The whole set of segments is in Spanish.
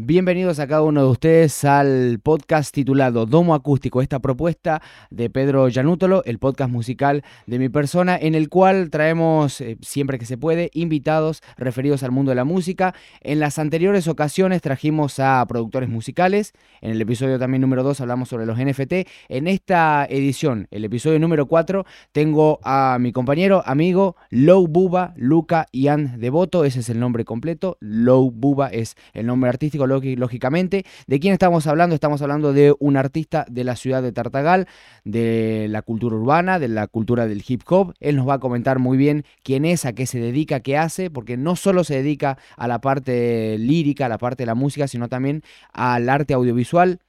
Bienvenidos a cada uno de ustedes al podcast titulado Domo Acústico, esta propuesta de Pedro Yanútolo, el podcast musical de mi persona, en el cual traemos, eh, siempre que se puede, invitados referidos al mundo de la música. En las anteriores ocasiones trajimos a productores musicales, en el episodio también número 2 hablamos sobre los NFT. En esta edición, el episodio número 4, tengo a mi compañero, amigo, Low Buba, Luca Ian Devoto, ese es el nombre completo, Low Buba es el nombre artístico lógicamente. ¿De quién estamos hablando? Estamos hablando de un artista de la ciudad de Tartagal, de la cultura urbana, de la cultura del hip hop. Él nos va a comentar muy bien quién es, a qué se dedica, qué hace, porque no solo se dedica a la parte lírica, a la parte de la música, sino también al arte audiovisual,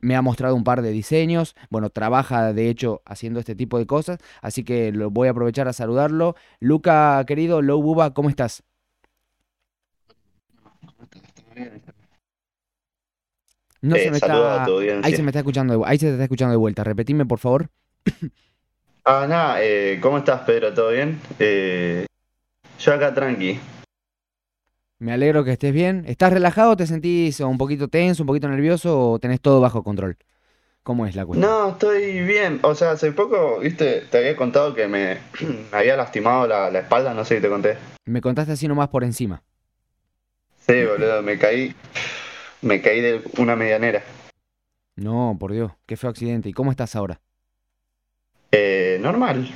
me ha mostrado un par de diseños, bueno, trabaja de hecho haciendo este tipo de cosas, así que lo voy a aprovechar a saludarlo. Luca, querido, Low Buba, ¿cómo estás? No se me está... Ahí se me está escuchando, ahí se te está escuchando de vuelta. Repetime, por favor. ah, nada, eh, ¿cómo estás, Pedro? ¿Todo bien? Eh, yo acá tranqui. Me alegro que estés bien. ¿Estás relajado? ¿Te sentís un poquito tenso, un poquito nervioso o tenés todo bajo control? ¿Cómo es la cuestión? No, estoy bien. O sea, hace poco, viste, te había contado que me, había lastimado la, la, espalda, no sé si te conté. Me contaste así nomás por encima. Sí, boludo, me caí me caí de una medianera. No, por Dios, qué feo accidente. ¿Y cómo estás ahora? Eh, normal.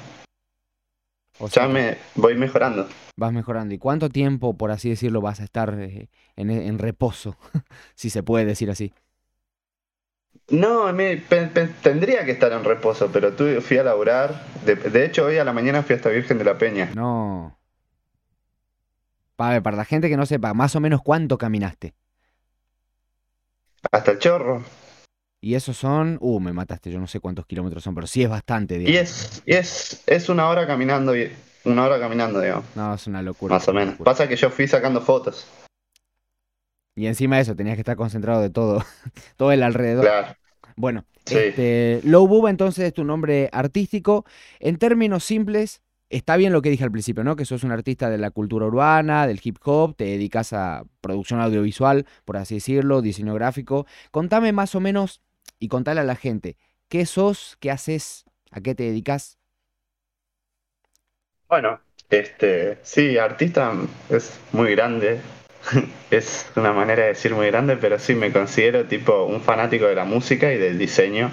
O sea, ya me voy mejorando. Vas mejorando. ¿Y cuánto tiempo, por así decirlo, vas a estar eh, en, reposo? si se puede decir así. No, me, tendría que estar en reposo, pero tú fui a laburar. De, de, hecho, hoy a la mañana fui hasta Virgen de la Peña. No. Para, para la gente que no sepa, más o menos cuánto caminaste. Hasta el chorro. Y esos son, uh, me mataste, yo no sé cuántos kilómetros son, pero sí es bastante, digamos. Y es, es, es una hora caminando, una hora caminando, digamos. No, es una locura. Más o menos. Pasa que yo fui sacando fotos. Y encima de eso, tenías que estar concentrado de todo, todo el alrededor. Claro. Bueno, este, Low entonces es tu nombre artístico. En términos simples, está bien lo que dije al principio, ¿no? Que sos un artista de la cultura urbana, del hip hop, te dedicas a producción audiovisual, por así decirlo, diseño gráfico. Contame más o menos y contale a la gente, ¿qué sos, qué haces, a qué te dedicas? Bueno, este, sí, artista es muy grande. es una manera de decir muy grande, pero sí me considero tipo un fanático de la música y del diseño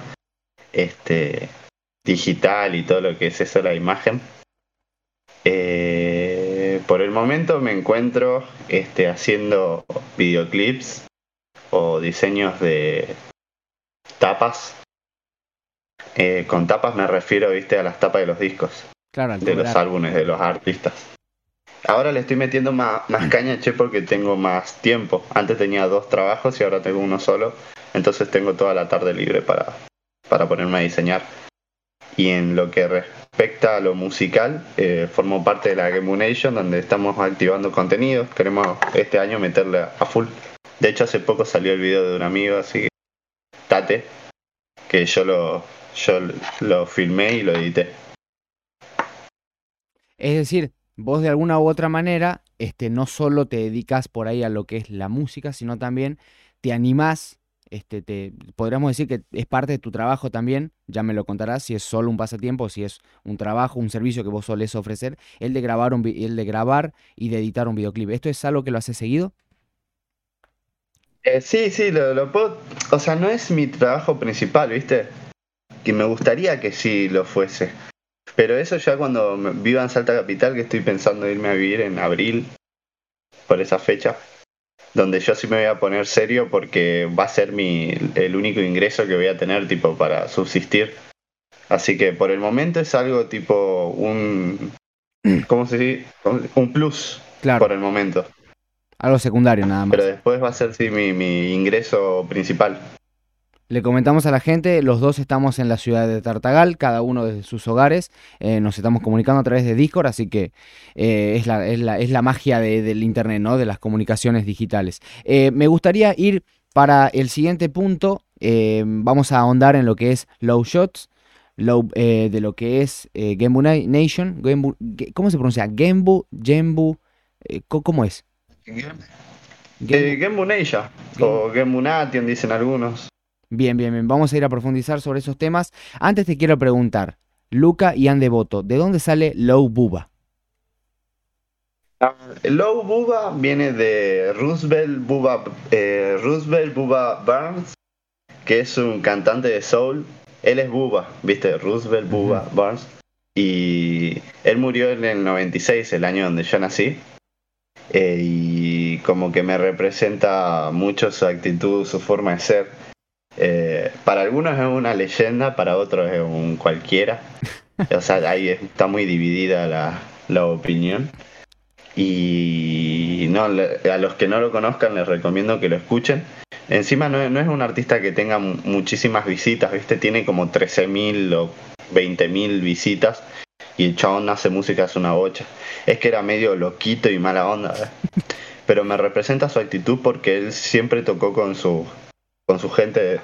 este digital y todo lo que es eso la imagen. Eh, por el momento me encuentro este, haciendo videoclips o diseños de tapas. Eh, con tapas me refiero, viste, a las tapas de los discos. de los álbumes de los artistas. Ahora le estoy metiendo más, más caña, che, porque tengo más tiempo. Antes tenía dos trabajos y ahora tengo uno solo. Entonces tengo toda la tarde libre para, para ponerme a diseñar. Y en lo que respecta a lo musical, eh, formo parte de la Game Nation, donde estamos activando contenidos. Queremos este año meterle a full. De hecho, hace poco salió el video de un amigo, así que Tate, que yo lo, yo lo filmé y lo edité. Es decir, vos de alguna u otra manera, este, no solo te dedicas por ahí a lo que es la música, sino también te animás este, te, podríamos decir que es parte de tu trabajo también, ya me lo contarás, si es solo un pasatiempo, si es un trabajo, un servicio que vos solés ofrecer, el de grabar, un, el de grabar y de editar un videoclip. ¿Esto es algo que lo haces seguido? Eh, sí, sí, lo, lo, puedo, o sea, no es mi trabajo principal, ¿viste? Que me gustaría que sí lo fuese. Pero eso ya cuando viva en Salta Capital, que estoy pensando irme a vivir en abril, por esa fecha, donde yo sí me voy a poner serio porque va a ser mi, el único ingreso que voy a tener tipo para subsistir. Así que por el momento es algo tipo un, ¿cómo se dice? Un plus claro. por el momento. Algo secundario nada más. Pero después va a ser sí mi, mi ingreso principal. Le comentamos a la gente, los dos estamos en la ciudad de Tartagal, cada uno de sus hogares, eh, nos estamos comunicando a través de Discord, así que eh, es, la, es, la, es, la, magia del Internet, ¿no? de las comunicaciones digitales. Eh, me gustaría ir para el siguiente punto, vamos a ahondar en lo que es Low Shots, low, de lo que es Gembu Nation, ¿cómo se pronuncia? Gembu, Gembu, ¿cómo es? Genbu Neisha o Genbu Nation dicen algunos. Bien, bien, bien. Vamos a ir a profundizar sobre esos temas. Antes te quiero preguntar, Luca y Andevoto, ¿de dónde sale Low Buba? Ah, Low Buba viene de Roosevelt Buba, eh, Roosevelt Buba Barnes, que es un cantante de soul. Él es Buba, ¿viste? Roosevelt Buba Barnes. Y él murió en el 96, el año donde yo nací. Eh, y como que me representa mucho su actitud, su forma de ser. Eh, para algunos es una leyenda, para otros es un cualquiera. O sea, ahí está muy dividida la, la opinión. Y no, a los que no lo conozcan les recomiendo que lo escuchen. Encima no, no es un artista que tenga muchísimas visitas, ¿viste? Tiene como 13.000 o 20.000 visitas y el chabón hace música hace una bocha. Es que era medio loquito y mala onda, ¿eh? pero me representa su actitud porque él siempre tocó con su con su gente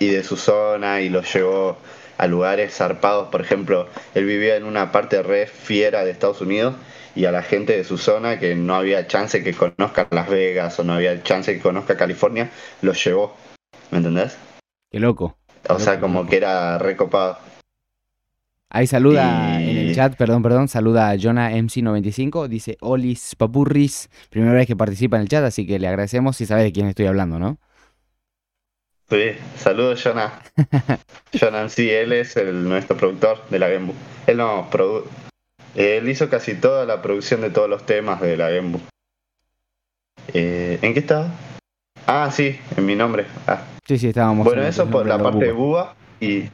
y de su zona y los llevó a lugares zarpados. Por ejemplo, él vivía en una parte re fiera de Estados Unidos y a la gente de su zona que no había chance que conozca Las Vegas o no había chance que conozca California, los llevó. ¿Me entendés? Qué loco. O sea, como que era recopado. Ahí saluda en el chat, perdón, perdón, saluda a Jonah MC95, dice Olis Papurris, primera vez que participa en el chat, así que le agradecemos si sabe de quién estoy hablando, ¿no? Sí, saludos Jonah. Jonah sí, él es el, nuestro productor de la Gembu. Él no él hizo casi toda la producción de todos los temas de la Gembu. Eh, ¿En qué estaba? Ah, sí, en mi nombre. Ah. Sí, sí, estábamos. Bueno, eso por la parte de Buba y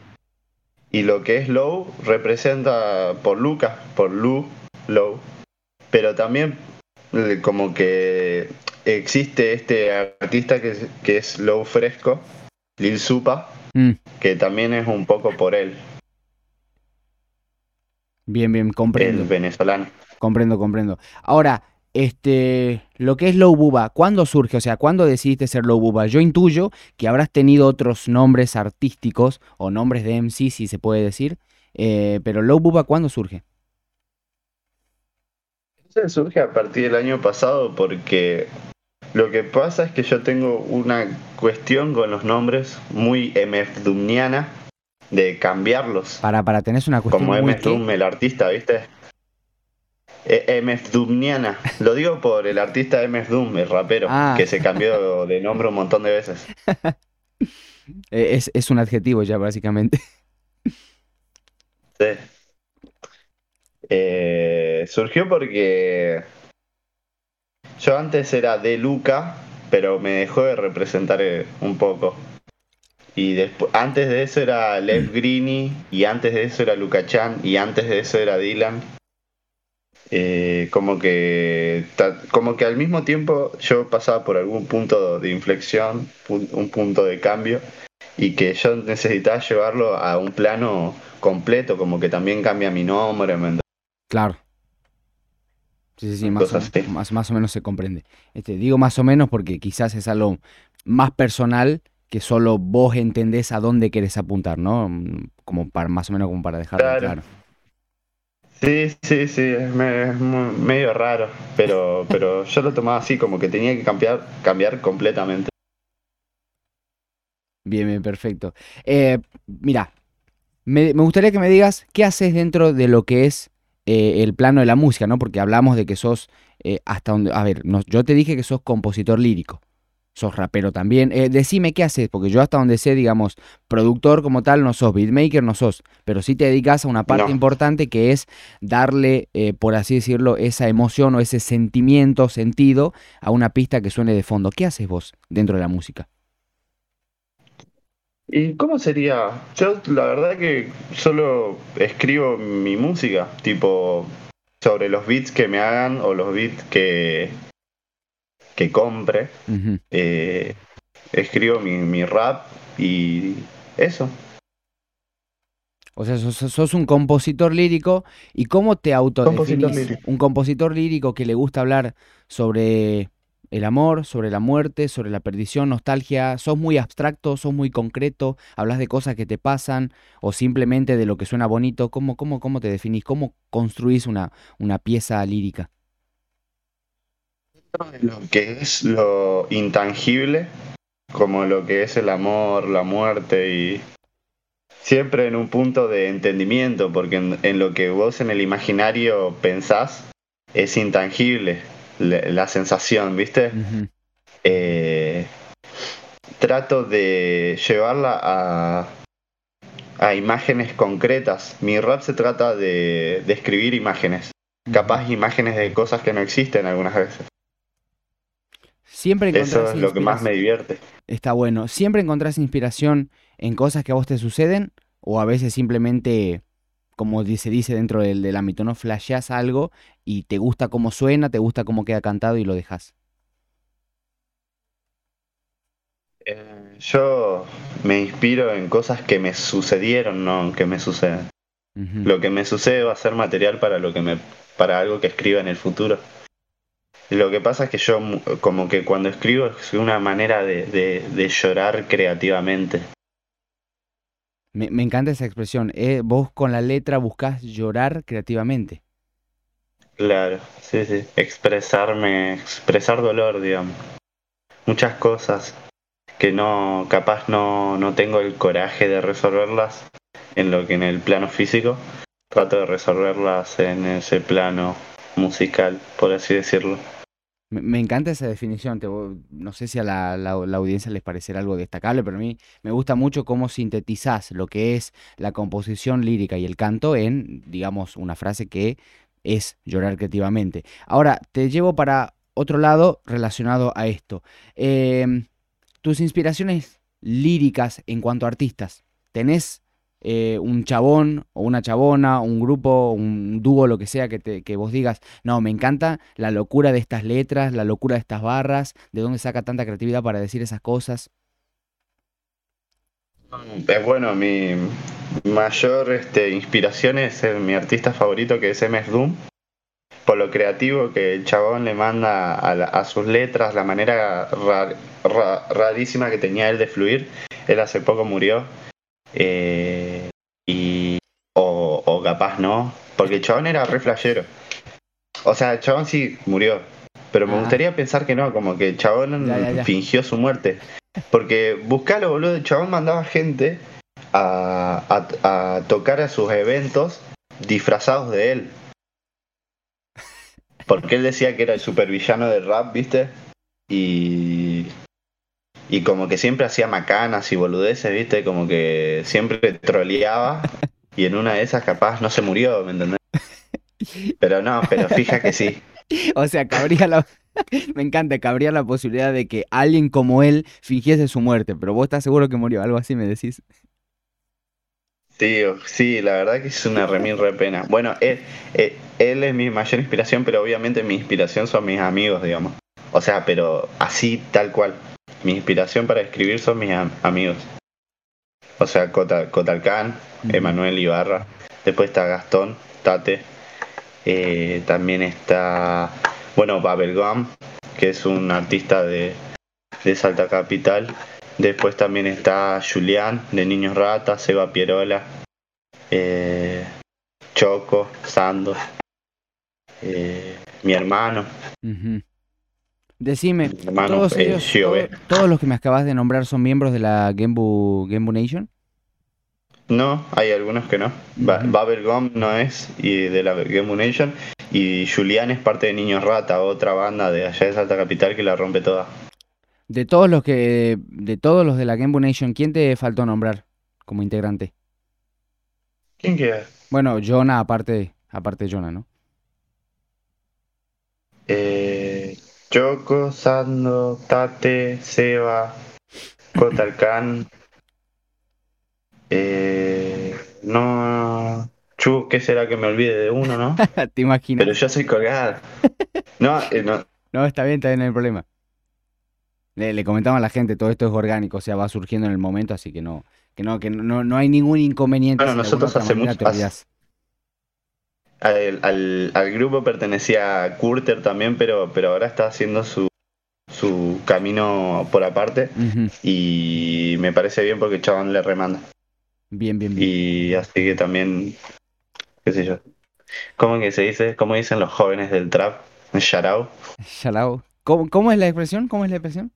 y lo que es Low representa por Lucas, por Lu, Low. Pero también eh, como que existe este artista que que es Low Fresco, Lil Supa, mm. que también es un poco por él. Bien, bien, comprendo. El venezolano. Comprendo, comprendo. Ahora, este, lo que es Low Buba, ¿cuándo surge? O sea, ¿cuándo decidiste ser Low Buba? Yo intuyo que habrás tenido otros nombres artísticos o nombres de MC, si se puede decir, eh, pero Low Buba, ¿cuándo surge? Surge a partir del año pasado porque lo que pasa es que yo tengo una cuestión con los nombres muy MF de cambiarlos. Para, para, tenés una cuestión Como MF el artista, ¿viste? Eh, MF Doomniana. Lo digo por el artista MF Doom, el rapero, ah. que se cambió de nombre un montón de veces. Eh, es, un adjetivo ya, básicamente. Sí. Eh, surgió porque yo antes era de Luca, pero me dejó de representar un poco. Y después, antes de eso era Lev Greeny, y antes de eso era Luca Chan, y antes de eso era Dylan. Eh, como que como que al mismo tiempo yo pasaba por algún punto de inflexión, un punto de cambio y que yo necesitaba llevarlo a un plano completo, como que también cambia mi nombre. Claro. Sí, sí, sí, más o, más, más o, menos se comprende. Este, digo más o menos porque quizás es algo más personal que solo vos entendés a dónde querés apuntar, ¿no? Como para más o menos como para dejarlo claro. Sí, sí, sí, es, medio raro, pero, pero yo lo tomaba así, como que tenía que cambiar, cambiar completamente. Bien, bien, perfecto. Eh, mira, me, gustaría que me digas qué haces dentro de lo que es eh, el plano de la música, ¿no? Porque hablamos de que sos eh, hasta donde... A ver, yo te dije que sos compositor lírico sos rapero también. Eh, decime qué haces, porque yo hasta donde sé, digamos, productor como tal no sos, beatmaker no sos, pero sí te dedicas a una parte importante que es darle, eh, por así decirlo, esa emoción o ese sentimiento, sentido a una pista que suene de fondo. ¿Qué haces vos dentro de la música? ¿Y cómo sería? Yo la verdad que solo escribo mi música, tipo sobre los beats que me hagan o los beats que, que compre. Eh, escribo mi, rap y eso. O sea, sos, un compositor lírico. ¿Y cómo te autodefinís? Un compositor lírico que le gusta hablar sobre el amor, sobre la muerte, sobre la perdición, nostalgia. ¿Sos muy abstracto, sos muy concreto? ¿Hablas de cosas que te pasan o simplemente de lo que suena bonito? ¿Cómo, cómo, cómo te definís? ¿Cómo construís una, una pieza lírica? lo que es lo intangible como lo que es el amor, la muerte y siempre en un punto de entendimiento, porque en, lo que vos en el imaginario pensás es intangible la, sensación, ¿viste? Eh, trato de llevarla a, a imágenes concretas. Mi rap se trata de, de escribir imágenes, capaz imágenes de cosas que no existen algunas veces. Siempre Eso es lo que más me divierte. Está bueno. ¿Siempre encontrás inspiración en cosas que a vos te suceden? ¿O a veces simplemente, como se dice dentro del, del ámbito, no flasheas algo y te gusta cómo suena, te gusta cómo queda cantado y lo dejas? Eh, yo me inspiro en cosas que me sucedieron, no que me suceden. Lo que me sucede va a ser material para lo que me, para algo que escriba en el futuro. Lo que pasa es que yo como que cuando escribo es una manera de, llorar creativamente. Me, encanta esa expresión. ¿eh? Vos con la letra buscas llorar creativamente. Claro, sí, sí. Expresarme, expresar dolor, digamos. Muchas cosas que no, capaz no, no tengo el coraje de resolverlas en lo que en el plano físico. Trato de resolverlas en ese plano musical, por así decirlo. Me, encanta esa definición. no sé si a la, audiencia les parecerá algo destacable, pero a mí me gusta mucho cómo sintetizás lo que es la composición lírica y el canto en, digamos, una frase que es llorar creativamente. Ahora, te llevo para otro lado relacionado a esto. Em, tus inspiraciones líricas en cuanto a artistas. ¿Tenés eh, un chabón o una chabona, un grupo, un dúo, lo que sea, que, te, que vos digas, no, me encanta la locura de estas letras, la locura de estas barras, de dónde saca tanta creatividad para decir esas cosas. Es bueno, mi mayor este, inspiración es mi artista favorito que es MS Doom, por lo creativo que el chabón le manda a, sus letras, la manera rarísima que tenía él de fluir. Él hace poco murió eh, y, o, capaz no, porque el chabón era re flashero. O sea, el chabón sí murió, pero me gustaría pensar que no, como que el chabón fingió su muerte. Porque buscalo, boludo, el chabón mandaba gente a, a, tocar a sus eventos disfrazados de él. Porque él decía que era el supervillano del rap, ¿viste? Y y como que siempre hacía macanas y boludeces, ¿viste? Como que siempre troleaba y en una de esas capaz no se murió, ¿me entendés? Pero no, pero fija que sí. O sea, cabría la... Me encanta, cabría la posibilidad de que alguien como él fingiese su muerte, pero vos estás seguro que murió, algo así me decís. Tío, sí, la verdad que es una remil re pena. Bueno, él, él es mi mayor inspiración, pero obviamente mi inspiración son mis amigos, digamos. O sea, pero así, tal cual mi inspiración para escribir son mis amigos. O sea, Cotalcán, Emanuel Ibarra. Después está Gastón, Tate. Eh, también está, bueno, Babelgum, que es un artista de, de Salta Capital. Después también está Julián, de Niños Ratas, Seba Pierola, eh, Choco, Sando, eh, mi hermano. Decime, todos, ellos, todos los que me acabas de nombrar son miembros de la Gembu, Gembu Nation. No, hay algunos que no. Uh no es y de la Gembu Nation y Julián es parte de Niños Rata, otra banda de allá de Salta Capital que la rompe toda. De todos los que de todos los de la Gembu Nation, ¿quién te faltó nombrar como integrante? ¿Quién queda? Bueno, Jonah aparte aparte de Jonah, ¿no? Eh Choco, Sando, Tate, Seba, Cotalcán. Eh, no. Chu, ¿qué será que me olvide de uno, no? Te imaginas. Pero yo soy colgada. No, eh, no. No, está bien, está bien, no hay problema. Le, le comentamos a la gente, todo esto es orgánico, o sea, va surgiendo en el momento, así que no, que no, que no, no hay ningún inconveniente. Bueno, nosotros hace mucho, al, al, grupo pertenecía Curter también, pero, pero ahora está haciendo su, su camino por aparte y me parece bien porque chabón le remanda. Bien, bien, bien. Y así que también, qué sé yo. ¿Cómo que se dice? ¿Cómo dicen los jóvenes del trap? Sharau. Sharau. ¿Cómo, es la expresión? ¿Cómo es la expresión?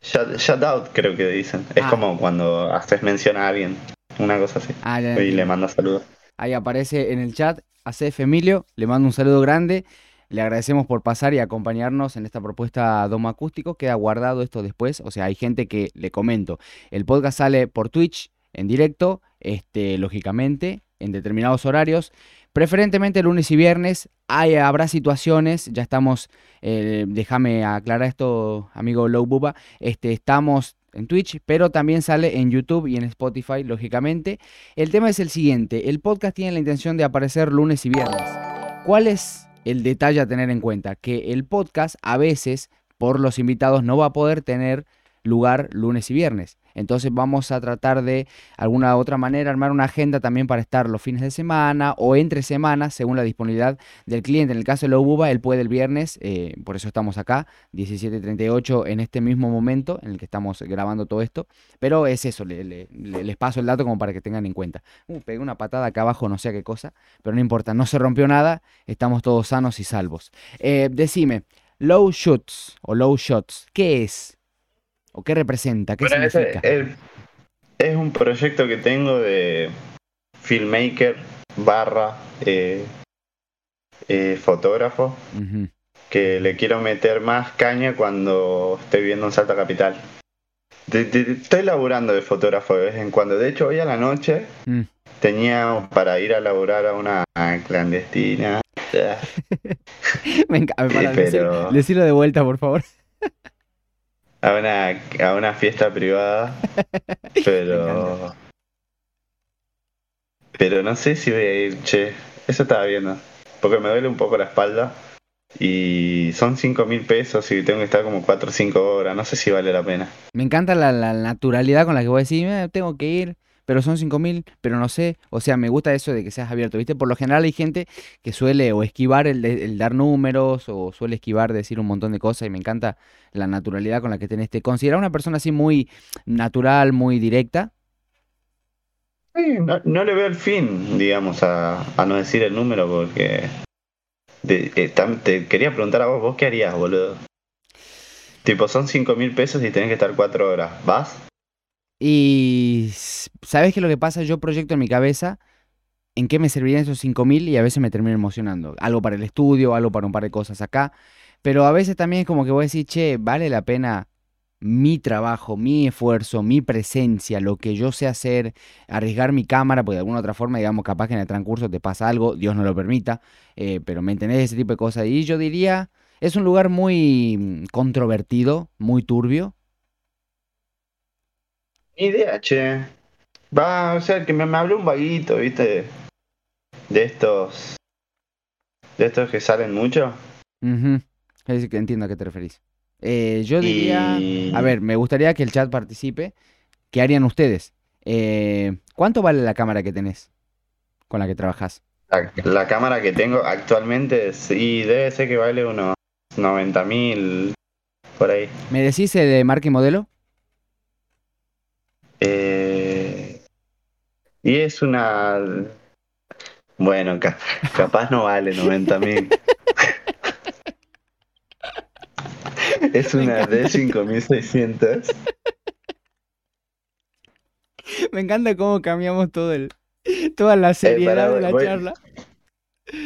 Shut, out, creo que dicen. Es ah. como cuando haces mención a alguien, una cosa así. Ah, y le manda saludos. Ahí aparece en el chat ACF Emilio, le mando un saludo grande. Le agradecemos por pasar y acompañarnos en esta propuesta Domo Acústico. Queda guardado esto después. O sea, hay gente que le comento. El podcast sale por Twitch en directo, este, lógicamente, en determinados horarios. Preferentemente lunes y viernes. Hay, habrá situaciones, ya estamos, eh, déjame aclarar esto, amigo Low Buba, este, estamos en Twitch, pero también sale en YouTube y en Spotify, lógicamente. El tema es el siguiente, el podcast tiene la intención de aparecer lunes y viernes. ¿Cuál es el detalle a tener en cuenta? Que el podcast a veces, por los invitados, no va a poder tener lugar lunes y viernes. Entonces vamos a tratar de alguna otra manera armar una agenda también para estar los fines de semana o entre semanas según la disponibilidad del cliente. En el caso de la UBA, él puede el viernes, eh, por eso estamos acá, 17.38 en este mismo momento en el que estamos grabando todo esto. Pero es eso, les paso el dato como para que tengan en cuenta. Uh, pegué una patada acá abajo, no sé qué cosa, pero no importa, no se rompió nada, estamos todos sanos y salvos. Eh, decime, low shots o low shots, ¿qué es? ¿O qué representa? ¿Qué significa? Es, un proyecto que tengo de filmmaker barra eh, eh, fotógrafo que le quiero meter más caña cuando estoy viendo un salto capital. estoy laburando de fotógrafo de vez en cuando. De hecho, hoy a la noche mm. tenía para ir a laburar a una clandestina. Me encanta. Decirlo de vuelta, por favor a una, a una fiesta privada, pero... Pero no sé si voy a ir, che. Eso estaba viendo. Porque me duele un poco la espalda. Y son 5 mil pesos y tengo que estar como 4 o 5 horas. No sé si vale la pena. Me encanta la, la naturalidad con la que voy a decir, tengo que ir pero son 5.000, pero no sé. O sea, me gusta eso de que seas abierto, ¿viste? Por lo general hay gente que suele o esquivar el, dar números o suele esquivar decir un montón de cosas y me encanta la naturalidad con la que tenés. ¿Te consideras una persona así muy natural, muy directa? Sí, no, le veo el fin, digamos, a, no decir el número porque... Eh, te quería preguntar a vos, ¿vos qué harías, boludo? Tipo, son 5 mil pesos y tenés que estar 4 horas. ¿Vas? Y ¿sabes qué lo que pasa? Yo proyecto en mi cabeza en qué me servirían esos 5000 y a veces me termino emocionando. Algo para el estudio, algo para un par de cosas acá. Pero a veces también es como que voy a decir, che, vale la pena mi trabajo, mi esfuerzo, mi presencia, lo que yo sé hacer, arriesgar mi cámara, porque de alguna otra forma, digamos, capaz que en el transcurso te pasa algo, Dios no lo permita, eh, pero me entendés ese tipo de cosas. Y yo diría, es un lugar muy mm, controvertido, muy turbio, ni idea, che. Va, o sea, que me, habló un vaguito, ¿viste? De estos. De estos que salen mucho. Es que entiendo a qué te referís. Eh, yo diría. A ver, me gustaría que el chat participe. ¿Qué harían ustedes? Eh, ¿Cuánto vale la cámara que tenés? Con la que trabajás. La, cámara que tengo actualmente, sí, debe ser que vale unos 90 mil por ahí. ¿Me decís eh, de marca y modelo? Eh, y es una... Bueno, capaz no vale 90 mil. es una D5600. Me encanta cómo cambiamos todo el, toda la eh, seriedad de la charla.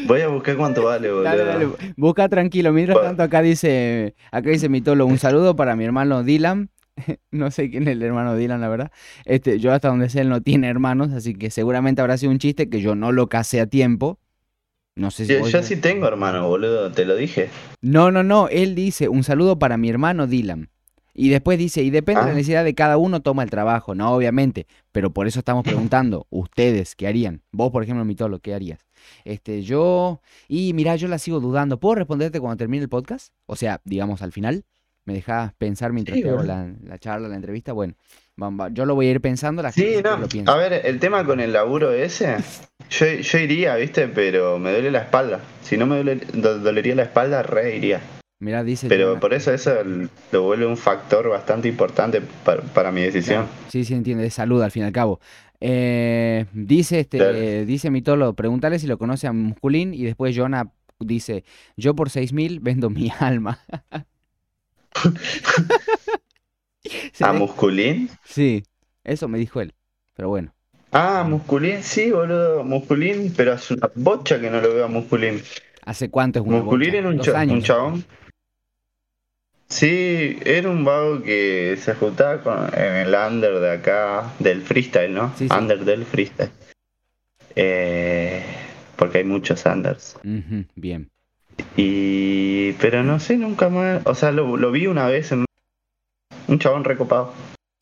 Voy a buscar cuánto vale, boludo. Busca tranquilo. Mientras tanto, acá dice, acá dice mi tolo, un saludo para mi hermano Dylan, no sé quién es el hermano Dylan, la verdad. Este, yo hasta donde sé, él no tiene hermanos, así que seguramente habrá sido un chiste que yo no lo casé a tiempo. No sé si. Yo, sí tengo hermano, boludo, te lo dije. No, no, no. Él dice un saludo para mi hermano Dylan. Y después dice, y depende de la ah. necesidad de cada uno, toma el trabajo. No, obviamente. Pero por eso estamos preguntando, ustedes, ¿qué harían? Vos, por ejemplo, mi tolo, ¿qué harías? Este, yo. Y mira, yo la sigo dudando. ¿Puedo responderte cuando termine el podcast? O sea, digamos, al final me dejas pensar mientras te hago la, charla, la entrevista. Bueno, yo lo voy a ir pensando. La sí, no. A ver, el tema con el laburo ese, yo, iría, ¿viste? Pero me duele la espalda. Si no me dolería la espalda, re iría. Dice. Pero por eso eso lo vuelve un factor bastante importante para, mi decisión. Sí, sí, entiende. De salud, al fin y al cabo. Eh, dice este, dice Mitolo, pregúntale si lo conoce a Musculín y después Jonah dice, yo por 6.000 vendo mi alma. ¿A Musculín? Sí, eso me dijo él, pero bueno. Ah, Musculín, sí, boludo, Musculín, pero hace una bocha que no lo veo a Musculín. ¿Hace cuánto es una Musculín era un, un chabón. Sí, era un vago que se juntaba con, en el under de acá, del freestyle, ¿no? Sí, sí. Under del freestyle. Eh, porque hay muchos unders. Bien. Y. Pero no sé, nunca más. O sea, lo, vi una vez en. Un chabón recopado.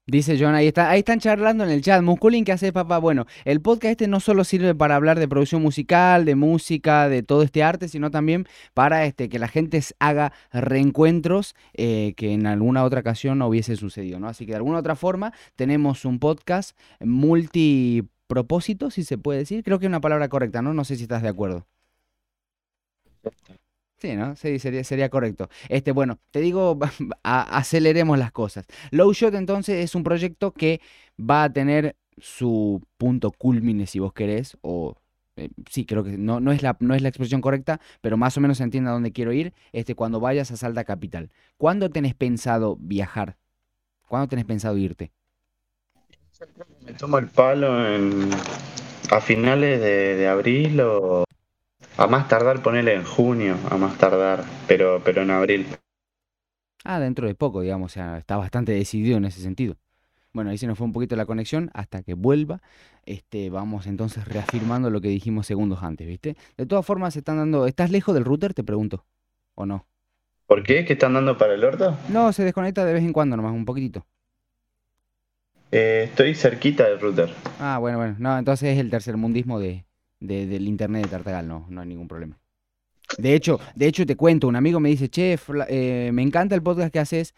Dice John, ahí está, ahí están charlando en el chat. Musculín, ¿qué hace papá? Bueno, el podcast este no solo sirve para hablar de producción musical, de música, de todo este arte, sino también para este, que la gente haga reencuentros eh, que en alguna otra ocasión no hubiese sucedido, ¿no? Así que de alguna otra forma tenemos un podcast multipropósito, si se puede decir. Creo que es una palabra correcta, ¿no? No sé si estás de acuerdo. Sí, ¿no? Sí, sería, sería correcto. Este, bueno, te digo, a- aceleremos las cosas. Low Shot entonces es un proyecto que va a tener su punto culmine, si vos querés, o eh, sí, creo que no, no es la, no es la expresión correcta, pero más o menos se entiende a dónde quiero ir, este, cuando vayas a Salta Capital. ¿Cuándo tenés pensado viajar? ¿Cuándo tenés pensado irte? Me tomo el palo en. a finales de, de abril o. A más tardar, ponerle en junio, a más tardar, pero, pero en abril. Ah, dentro de poco, digamos, o sea, está bastante decidido en ese sentido. Bueno, ahí se nos fue un poquito la conexión hasta que vuelva. Este, vamos entonces reafirmando lo que dijimos segundos antes, ¿viste? De todas formas, se están dando. ¿Estás lejos del router? Te pregunto. ¿O no? ¿Por qué? ¿Que están dando para el orto? No, se desconecta de vez en cuando nomás, un poquitito. Eh, estoy cerquita del router. Ah, bueno, bueno. No, entonces es el tercermundismo de, de- del internet de Tartagal, no, no hay ningún problema. De hecho, de hecho te cuento, un amigo me dice, che, eh, me encanta el podcast que haces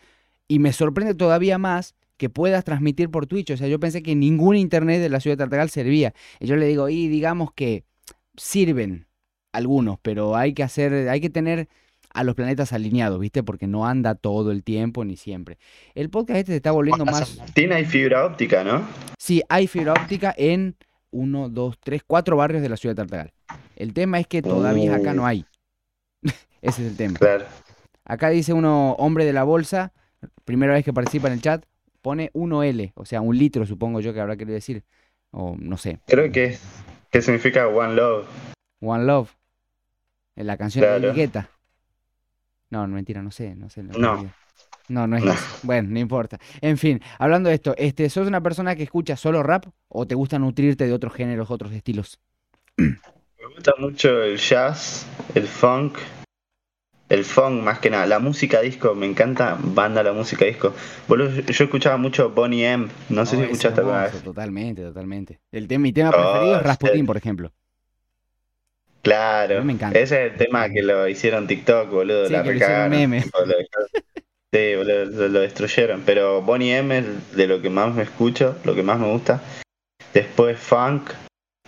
y me sorprende todavía más que puedas transmitir por Twitch. O sea, yo pensé que ningún internet de la ciudad de Tartagal servía. Y yo le digo, y digamos que sirven algunos, pero hay que hacer, hay que tener a los planetas alineados, ¿viste? Porque no anda todo el tiempo ni siempre. El podcast este se está volviendo más... Hay fibra óptica, ¿no? Sí, hay fibra óptica en uno, dos, tres, cuatro barrios de la ciudad de Tartagal. El tema es que todavía acá no hay. Ese es el tema. Claro. Acá dice uno, hombre de la bolsa, primera vez que participa en el chat, pone 1L, o sea, un litro supongo yo que habrá querido decir. O no sé, Creo que es. ¿Qué significa One Love? One Love. En la canción de Claro. David Guetta. No, no, mentira, no sé, no sé. No. olvidé. No, no es No. eso. Bueno, no importa. En fin, hablando de esto, este, ¿sos una persona que escucha solo rap o te gusta nutrirte de otros géneros, otros estilos? Me gusta mucho el jazz, el funk. El funk más que nada. La música disco, me encanta banda la música disco. Boludo, yo, escuchaba mucho Bonnie M. No sé si es escuchaste alguna vez. Totalmente, totalmente. El tema, mi tema Oh, preferido es Rasputin, sí. por ejemplo. Claro. me encanta. Ese es el tema que lo hicieron TikTok, boludo. Sí, la que lo meme. tipo, lo dejaron- Sí, lo, lo destruyeron. Pero Bonnie M es de lo que más me escucho, lo que más me gusta. Después funk.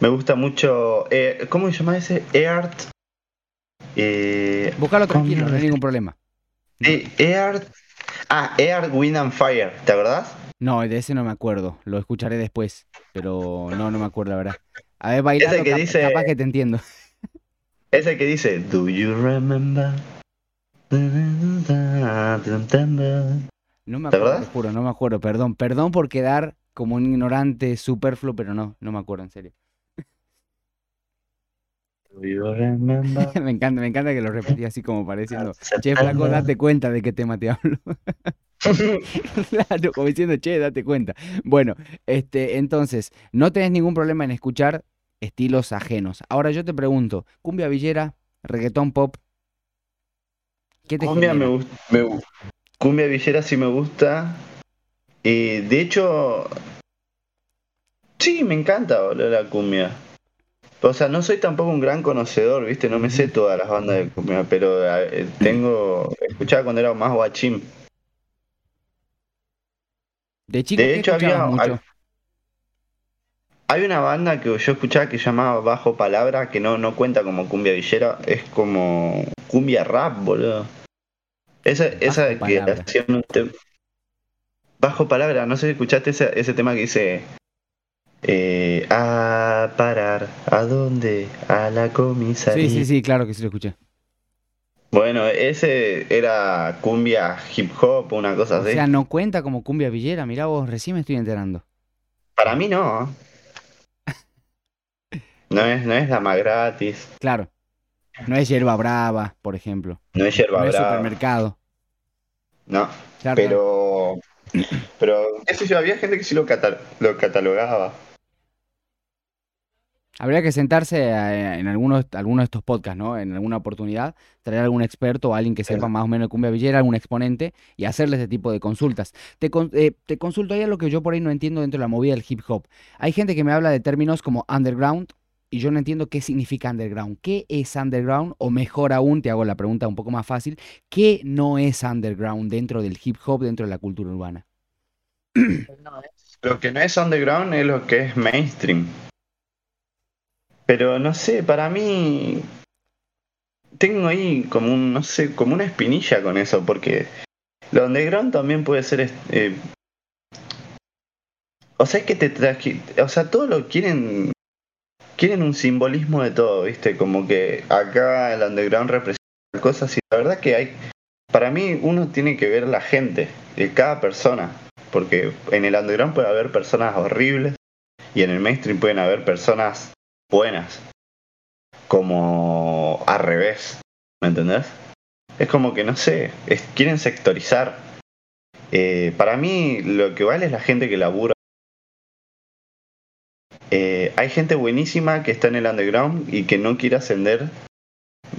Me gusta mucho. eh, ¿Cómo se llama ese? Eart. Eh, Buscalo tranquilo, no hay ningún problema. Eh, Eart. Ah, Eart, Wind and Fire. ¿Te acordás? No, de ese no me acuerdo. Lo escucharé después. Pero no, no me acuerdo, la verdad. A ver, bailando, que cap- dice- capaz que te entiendo. Ese que dice, Do you remember? No me ¿Te acuerdo, te juro, no me acuerdo. Perdón, perdón por quedar como un ignorante superfluo, pero no, no me acuerdo, en serio. Me encanta, me encanta que lo repetí así como pareciendo, che, flaco, date cuenta de qué tema te hablo. Claro, como diciendo, che, date cuenta. Bueno, este, entonces, no tenés ningún problema en escuchar estilos ajenos. Ahora yo te pregunto, cumbia villera, reggaetón pop, ¿qué te Cumbia me gusta. Me, cumbia villera sí me gusta. Y de hecho. Sí, me encanta boludo, la cumbia. O sea, no soy tampoco un gran conocedor, ¿viste? No me sé todas las bandas de cumbia, pero eh, tengo. Escuchaba cuando era más guachín. De chico, De ¿qué hecho, había- mucho? Hay una banda que yo escuchaba que se llamaba Bajo Palabra, que no, no cuenta como cumbia villera, es como cumbia rap, boludo. Esa, esa Bajo que Palabra. hacían tem- Bajo Palabra, no sé si escuchaste ese, ese tema que dice... eh, a parar, ¿a dónde? A la comisaría. Sí, sí, sí, claro que sí lo escuché. Bueno, ese era cumbia hip hop, una cosa O así. sea, no cuenta como cumbia villera. Mirá vos, recién me estoy enterando. Para mí no. No es, no es dama gratis, Claro. No es hierba brava, por ejemplo. no es yerba No es brava. supermercado. No, Claro, claro. pero. Pero, qué sé yo, había gente que sí lo, cata- lo catalogaba. Habría que sentarse a- en algunos, alguno de estos podcasts, ¿no? En alguna oportunidad, traer algún experto o alguien que sepa más o menos de cumbia villera, algún exponente, y hacerle ese tipo de consultas. Te, eh, te consulto ahí a lo que yo por ahí no entiendo dentro de la movida del hip hop. Hay gente que me habla de términos como underground, y yo no entiendo qué significa underground. ¿Qué es underground? O mejor aún, te hago la pregunta un poco más fácil, ¿qué no es underground dentro del hip hop, dentro de la cultura urbana? Lo que no es underground es lo que es mainstream. Pero no sé, para mí. Tengo ahí como un, no sé, como una espinilla con eso, porque lo underground también puede ser. eh, o sea, es que te. O sea, todo lo quieren. Quieren un simbolismo de todo, ¿viste? Como que acá el underground representa cosas y la verdad que hay. Para mí, uno tiene que ver la gente, de cada persona. Porque en el underground puede haber personas horribles y en el mainstream pueden haber personas buenas. Como al revés. ¿Me entendés? Es como que no sé, es- quieren sectorizar. Eh, para mí lo que vale es la gente que labura. Eh, hay gente buenísima que está en el underground y que no quiere ascender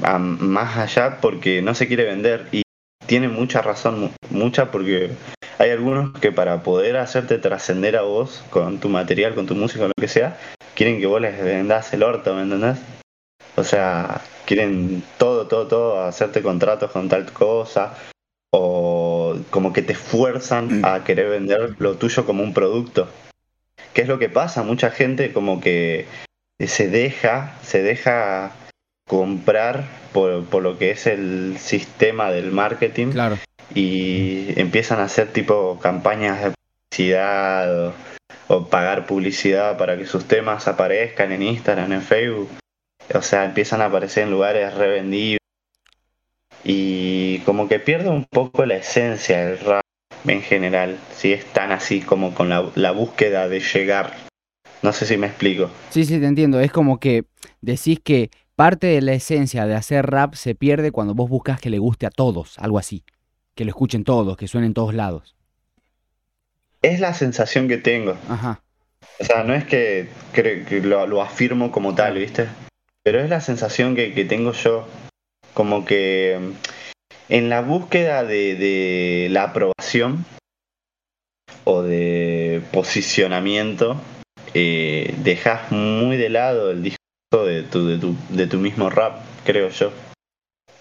a más allá porque no se quiere vender. Y tiene mucha razón, mu- mucha porque hay algunos que para poder hacerte trascender a vos con tu material, con tu música, lo que sea, quieren que vos les vendas el orto, ¿me entendés? O sea, quieren todo, todo, todo, hacerte contratos con tal cosa, o como que te fuerzan a querer vender lo tuyo como un producto. ¿Qué es lo que pasa? Mucha gente como que se deja, se deja comprar por, por lo que es el sistema del marketing Claro. y empiezan a hacer tipo campañas de publicidad o, o pagar publicidad para que sus temas aparezcan en Instagram, en Facebook. O sea, empiezan a aparecer en lugares revendidos y como que pierde un poco la esencia del rap en general, si es tan así como con la, la búsqueda de llegar. No sé si me explico. Sí, sí, te entiendo. Es como que decís que parte de la esencia de hacer rap se pierde cuando vos buscas que le guste a todos, algo así. Que lo escuchen todos, que suene en todos lados. Es la sensación que tengo. Ajá. O sea, no es que, que lo, lo afirmo como tal, ¿viste? Pero es la sensación que, que tengo yo. Como que en la búsqueda de, de la aprobación o de posicionamiento, eh, dejas muy de lado el discurso de tu, de, tu, de tu mismo rap, creo yo.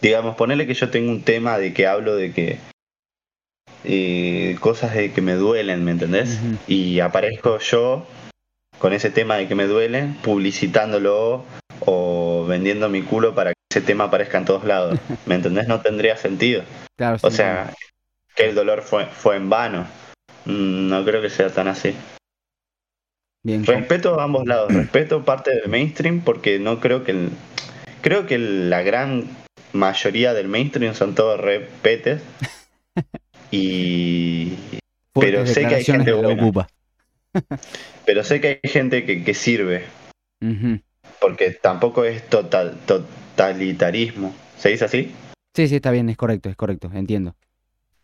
Digamos, ponerle que yo tengo un tema de que hablo de que eh, cosas de que me duelen, ¿me entendés? Y aparezco yo con ese tema de que me duelen, publicitándolo o vendiendo mi culo para que ese tema aparezca en todos lados. ¿Me entendés? No tendría sentido. Claro, sí, O sea, que el dolor fue, fue en vano. Mm, No creo que sea tan así. bien. Respeto a ambos lados, respeto parte del mainstream porque no creo que el, creo que la gran mayoría del mainstream son todos repetes y pero sé que hay gente la buena. Ocupa. pero sé que hay gente que, que sirve Ujú. Porque tampoco es total totalitarismo ¿se dice así? Sí, sí, está bien, es correcto, es correcto, entiendo.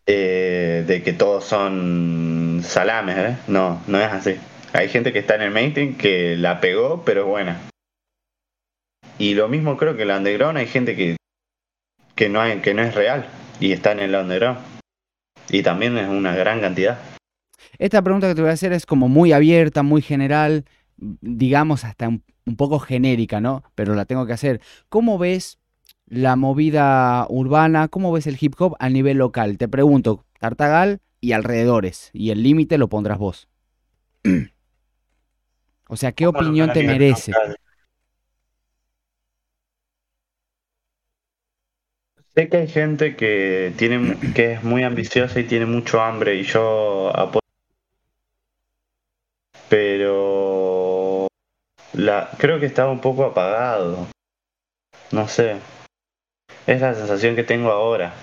Eh, de que todos son salames ¿eh? no, no es así hay gente que está en el mainstream que la pegó pero es buena y lo mismo creo que en el underground hay gente que que no hay, que no es real y está en el underground y también es una gran cantidad Esta pregunta que te voy a hacer es como muy abierta, muy general, digamos hasta un, un poco genérica, ¿no? Pero la tengo que hacer. ¿Cómo ves la movida urbana? ¿Cómo ves el hip hop a nivel local? Te pregunto, Tartagal y alrededores, y el límite lo pondrás vos. O sea, ¿qué opinión te merece? Sé que hay gente que tiene que es muy ambiciosa y tiene mucho hambre y yo apoyo. Pero la creo que estaba un poco apagado. No sé. Es la sensación que tengo ahora.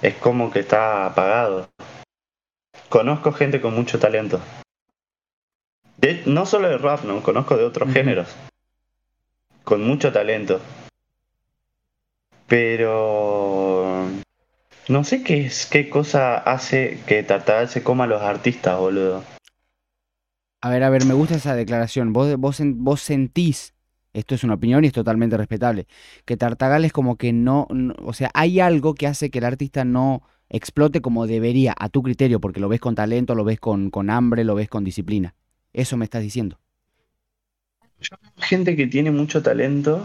Es como que está apagado. Conozco gente con mucho talento. no solo de rap, no, conozco de otros géneros. Con mucho talento. Pero no sé qué es, qué cosa hace que Tartagal se coma a los artistas, boludo. A ver, a ver, me gusta esa declaración. Vos, vos, vos sentís, esto es una opinión y es totalmente respetable, que Tartagal es como que no, o sea, hay algo que hace que el artista no explote como debería, a tu criterio, porque lo ves con talento, lo ves con, con hambre, lo ves con disciplina. Eso me estás diciendo. gente que tiene mucho talento,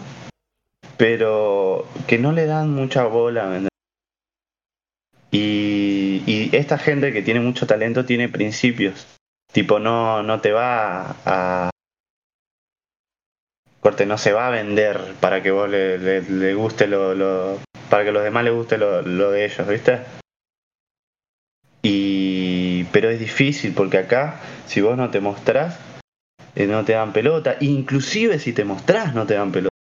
pero que no le dan mucha bola. Y esta gente que tiene mucho talento tiene principios. Tipo, no, no te va a. Corte, no se va a vender para que vos le, le, guste lo, para que los demás les guste lo, lo de ellos, ¿viste? Y. Pero es difícil porque acá, si vos no te mostrás, eh, no te dan pelota. Inclusive si te mostrás, no te dan pelota.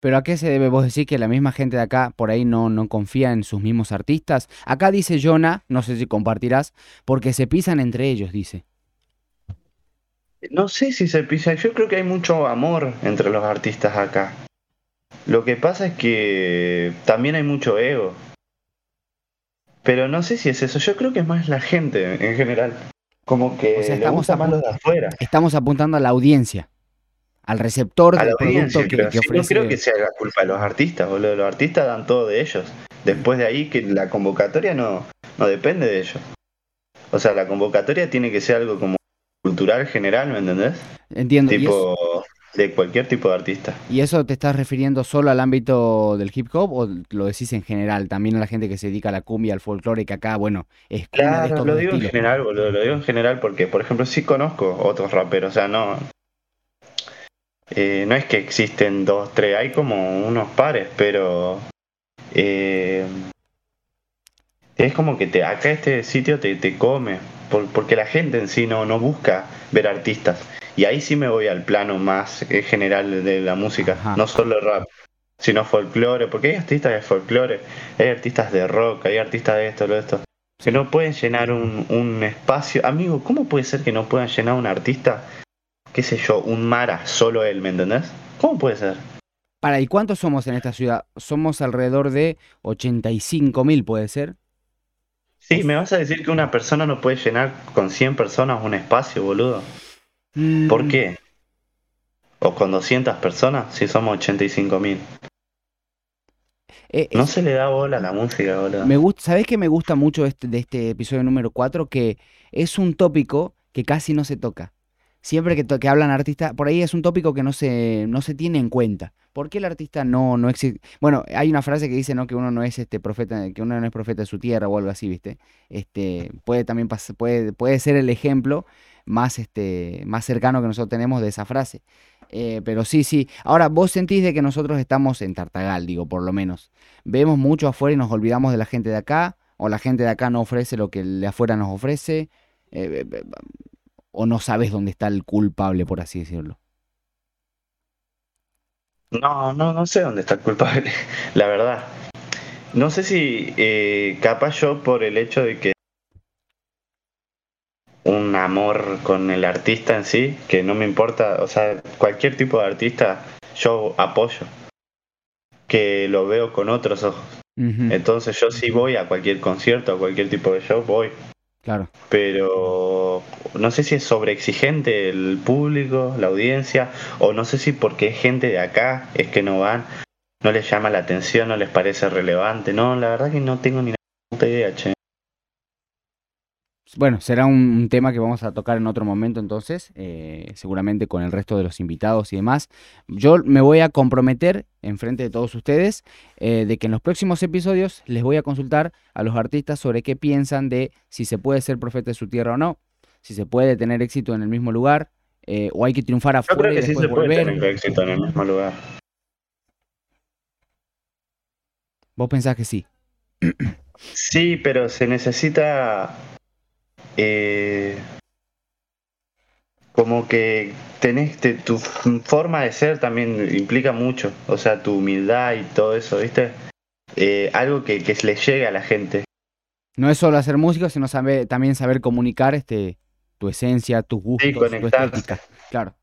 Pero ¿a qué se debe vos decir que la misma gente de acá por ahí no, no confía en sus mismos artistas? Acá dice Jonah, no sé si compartirás, porque se pisan entre ellos, dice. No sé si se pisan, yo creo que hay mucho amor entre los artistas acá. Lo que pasa es que también hay mucho ego. Pero no sé si es eso, yo creo que es más la gente en general. Como que estamos más de afuera. Estamos apuntando a la audiencia al receptor del producto que, ofrece. No creo que sea la culpa de los artistas, boludo. Los artistas dan todo de ellos. Después de ahí que la convocatoria no, no depende de ellos. O sea, la convocatoria tiene que ser algo como cultural general, ¿me entendés? Entiendo. Tipo, de cualquier tipo de artista. ¿Y eso te estás refiriendo solo al ámbito del hip hop o lo decís en general? También a la gente que se dedica a la cumbia, al folclore, que acá, bueno, es Claro, lo digo en general, boludo. Lo digo en general porque, por ejemplo, sí conozco otros raperos. O sea, no, eh, no es que existen dos, tres, hay como unos pares, pero eh, es como que te, acá este sitio te, te come, porque la gente en sí no, no busca ver artistas. Y ahí sí me voy al plano más eh, general de la música, no solo rap, sino folclore, porque hay artistas de folclore, hay artistas de rock, hay artistas de esto, de esto, que no pueden llenar un, un espacio. Amigo, ¿cómo puede ser que no puedan llenar un artista qué sé yo, un Mara, solo él, ¿me entendés? ¿Cómo puede ser? Para, ¿y cuántos somos en esta ciudad? Somos alrededor de 85 mil, ¿puede ser? Sí, me vas a decir que una persona no puede llenar con 100 personas un espacio, boludo. Mm. ¿Por qué? O con 200 personas, si somos 85 mil. Eh, no se le da bola a la música, boludo. Me gusta, ¿Sabés qué me gusta mucho este, de este episodio número 4? Que es un tópico que casi no se toca siempre que, que hablan artistas, por ahí es un tópico que no se, no se tiene en cuenta. ¿Por qué el artista no, no existe? Bueno, hay una frase que dice ¿no? que uno no es este profeta, que uno no es profeta de su tierra o algo así, ¿viste? Este, puede también puede, puede ser el ejemplo más, este, más cercano que nosotros tenemos de esa frase. Eh, pero sí, sí. Ahora, vos sentís de que nosotros estamos en Tartagal, digo, por lo menos. Vemos mucho afuera y nos olvidamos de la gente de acá, o la gente de acá no ofrece lo que el de afuera nos ofrece. Eh, o no sabes dónde está el culpable, por así decirlo? No, no, no sé dónde está el culpable, la verdad. No sé si eh, capaz yo por el hecho de que un amor con el artista en sí, que no me importa, o sea, cualquier tipo de artista yo apoyo, que lo veo con otros ojos. Entonces yo sí voy a cualquier concierto, a cualquier tipo de show, voy. Claro. Pero no sé si es sobreexigente el público, la audiencia, o no sé si porque es gente de acá es que no van, no les llama la atención, no les parece relevante. No, la verdad que no tengo ni puta idea. Bueno, será un, tema que vamos a tocar en otro momento entonces, eh, seguramente con el resto de los invitados y demás. Yo me voy a comprometer en frente de todos ustedes eh, de que en los próximos episodios les voy a consultar a los artistas sobre qué piensan de si se puede ser profeta de su tierra o no, si se puede tener éxito en el mismo lugar eh, o hay que triunfar afuera Yo creo que sí se puede tener éxito en el mismo lugar. ¿Vos pensás que sí? Sí, pero se necesita eh, como que tenés tu forma de ser también implica mucho, o sea, tu humildad y todo eso, ¿viste? Eh, algo que, que le llegue a la gente. No es solo hacer música, sino saber, también saber comunicar este tu esencia, tus gustos, tu estética. Claro.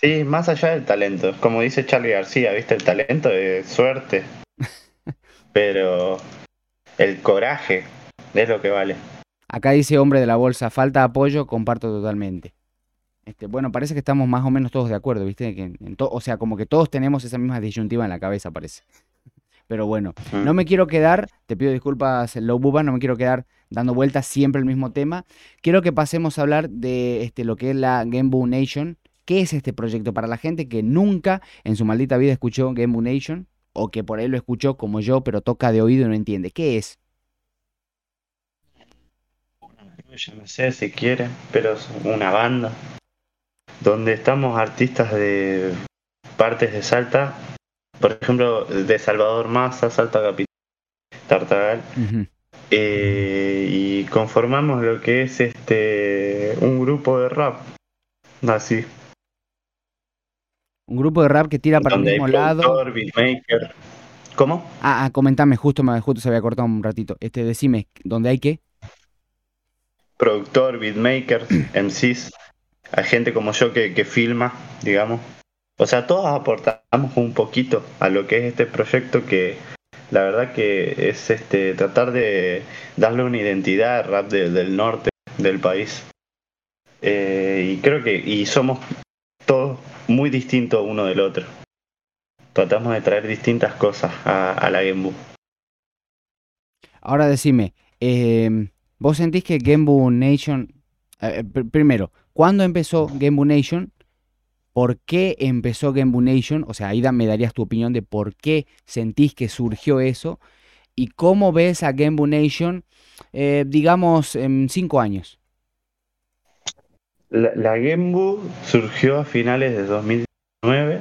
Sí, más allá del talento. Como dice Charlie García, ¿viste? El talento es suerte. Pero el coraje es lo que vale. Acá dice hombre de la bolsa, falta apoyo, comparto totalmente. Este, bueno, parece que estamos más o menos todos de acuerdo, ¿viste? Que o sea, como que todos tenemos esa misma disyuntiva en la cabeza, parece. Pero bueno, no me quiero quedar, te pido disculpas, Low Buba, no me quiero quedar dando vueltas siempre el mismo tema. Quiero que pasemos a hablar de este, lo que es la Game Boom Nation. ¿Qué es este proyecto para la gente que nunca en su maldita vida escuchó Game Boom Nation? O que por ahí lo escuchó como yo, pero toca de oído y no entiende. ¿Qué es? Yo no sé si quiere, pero es una banda donde estamos artistas de partes de Salta, por ejemplo, de Salvador Massa, Salta Capital, Tartagal, eh, y conformamos lo que es este un grupo de rap, así. Un grupo de rap que tira para el mismo lado. Beatmaker. ¿Cómo? Ah, ah, comentame, justo, justo se había cortado un ratito. Este, decime, ¿dónde hay qué? Productor, beatmaker, MCs, hay gente como yo que, que filma, digamos. O sea, todos aportamos un poquito a lo que es este proyecto que la verdad que es este tratar de darle una identidad al rap del norte del país. Eh, y creo que y somos todos muy distintos uno del otro. Tratamos de traer distintas cosas a, la Gembu. Ahora decime, eh, ¿vos sentís que Gembu Nation, eh, primero, ¿cuándo empezó Gembu Nation? ¿Por qué empezó Game Nation? O sea, ahí me darías tu opinión de por qué sentís que surgió eso y cómo ves a Game Nation, eh, digamos, en cinco años. La, la surgió a finales de 2019,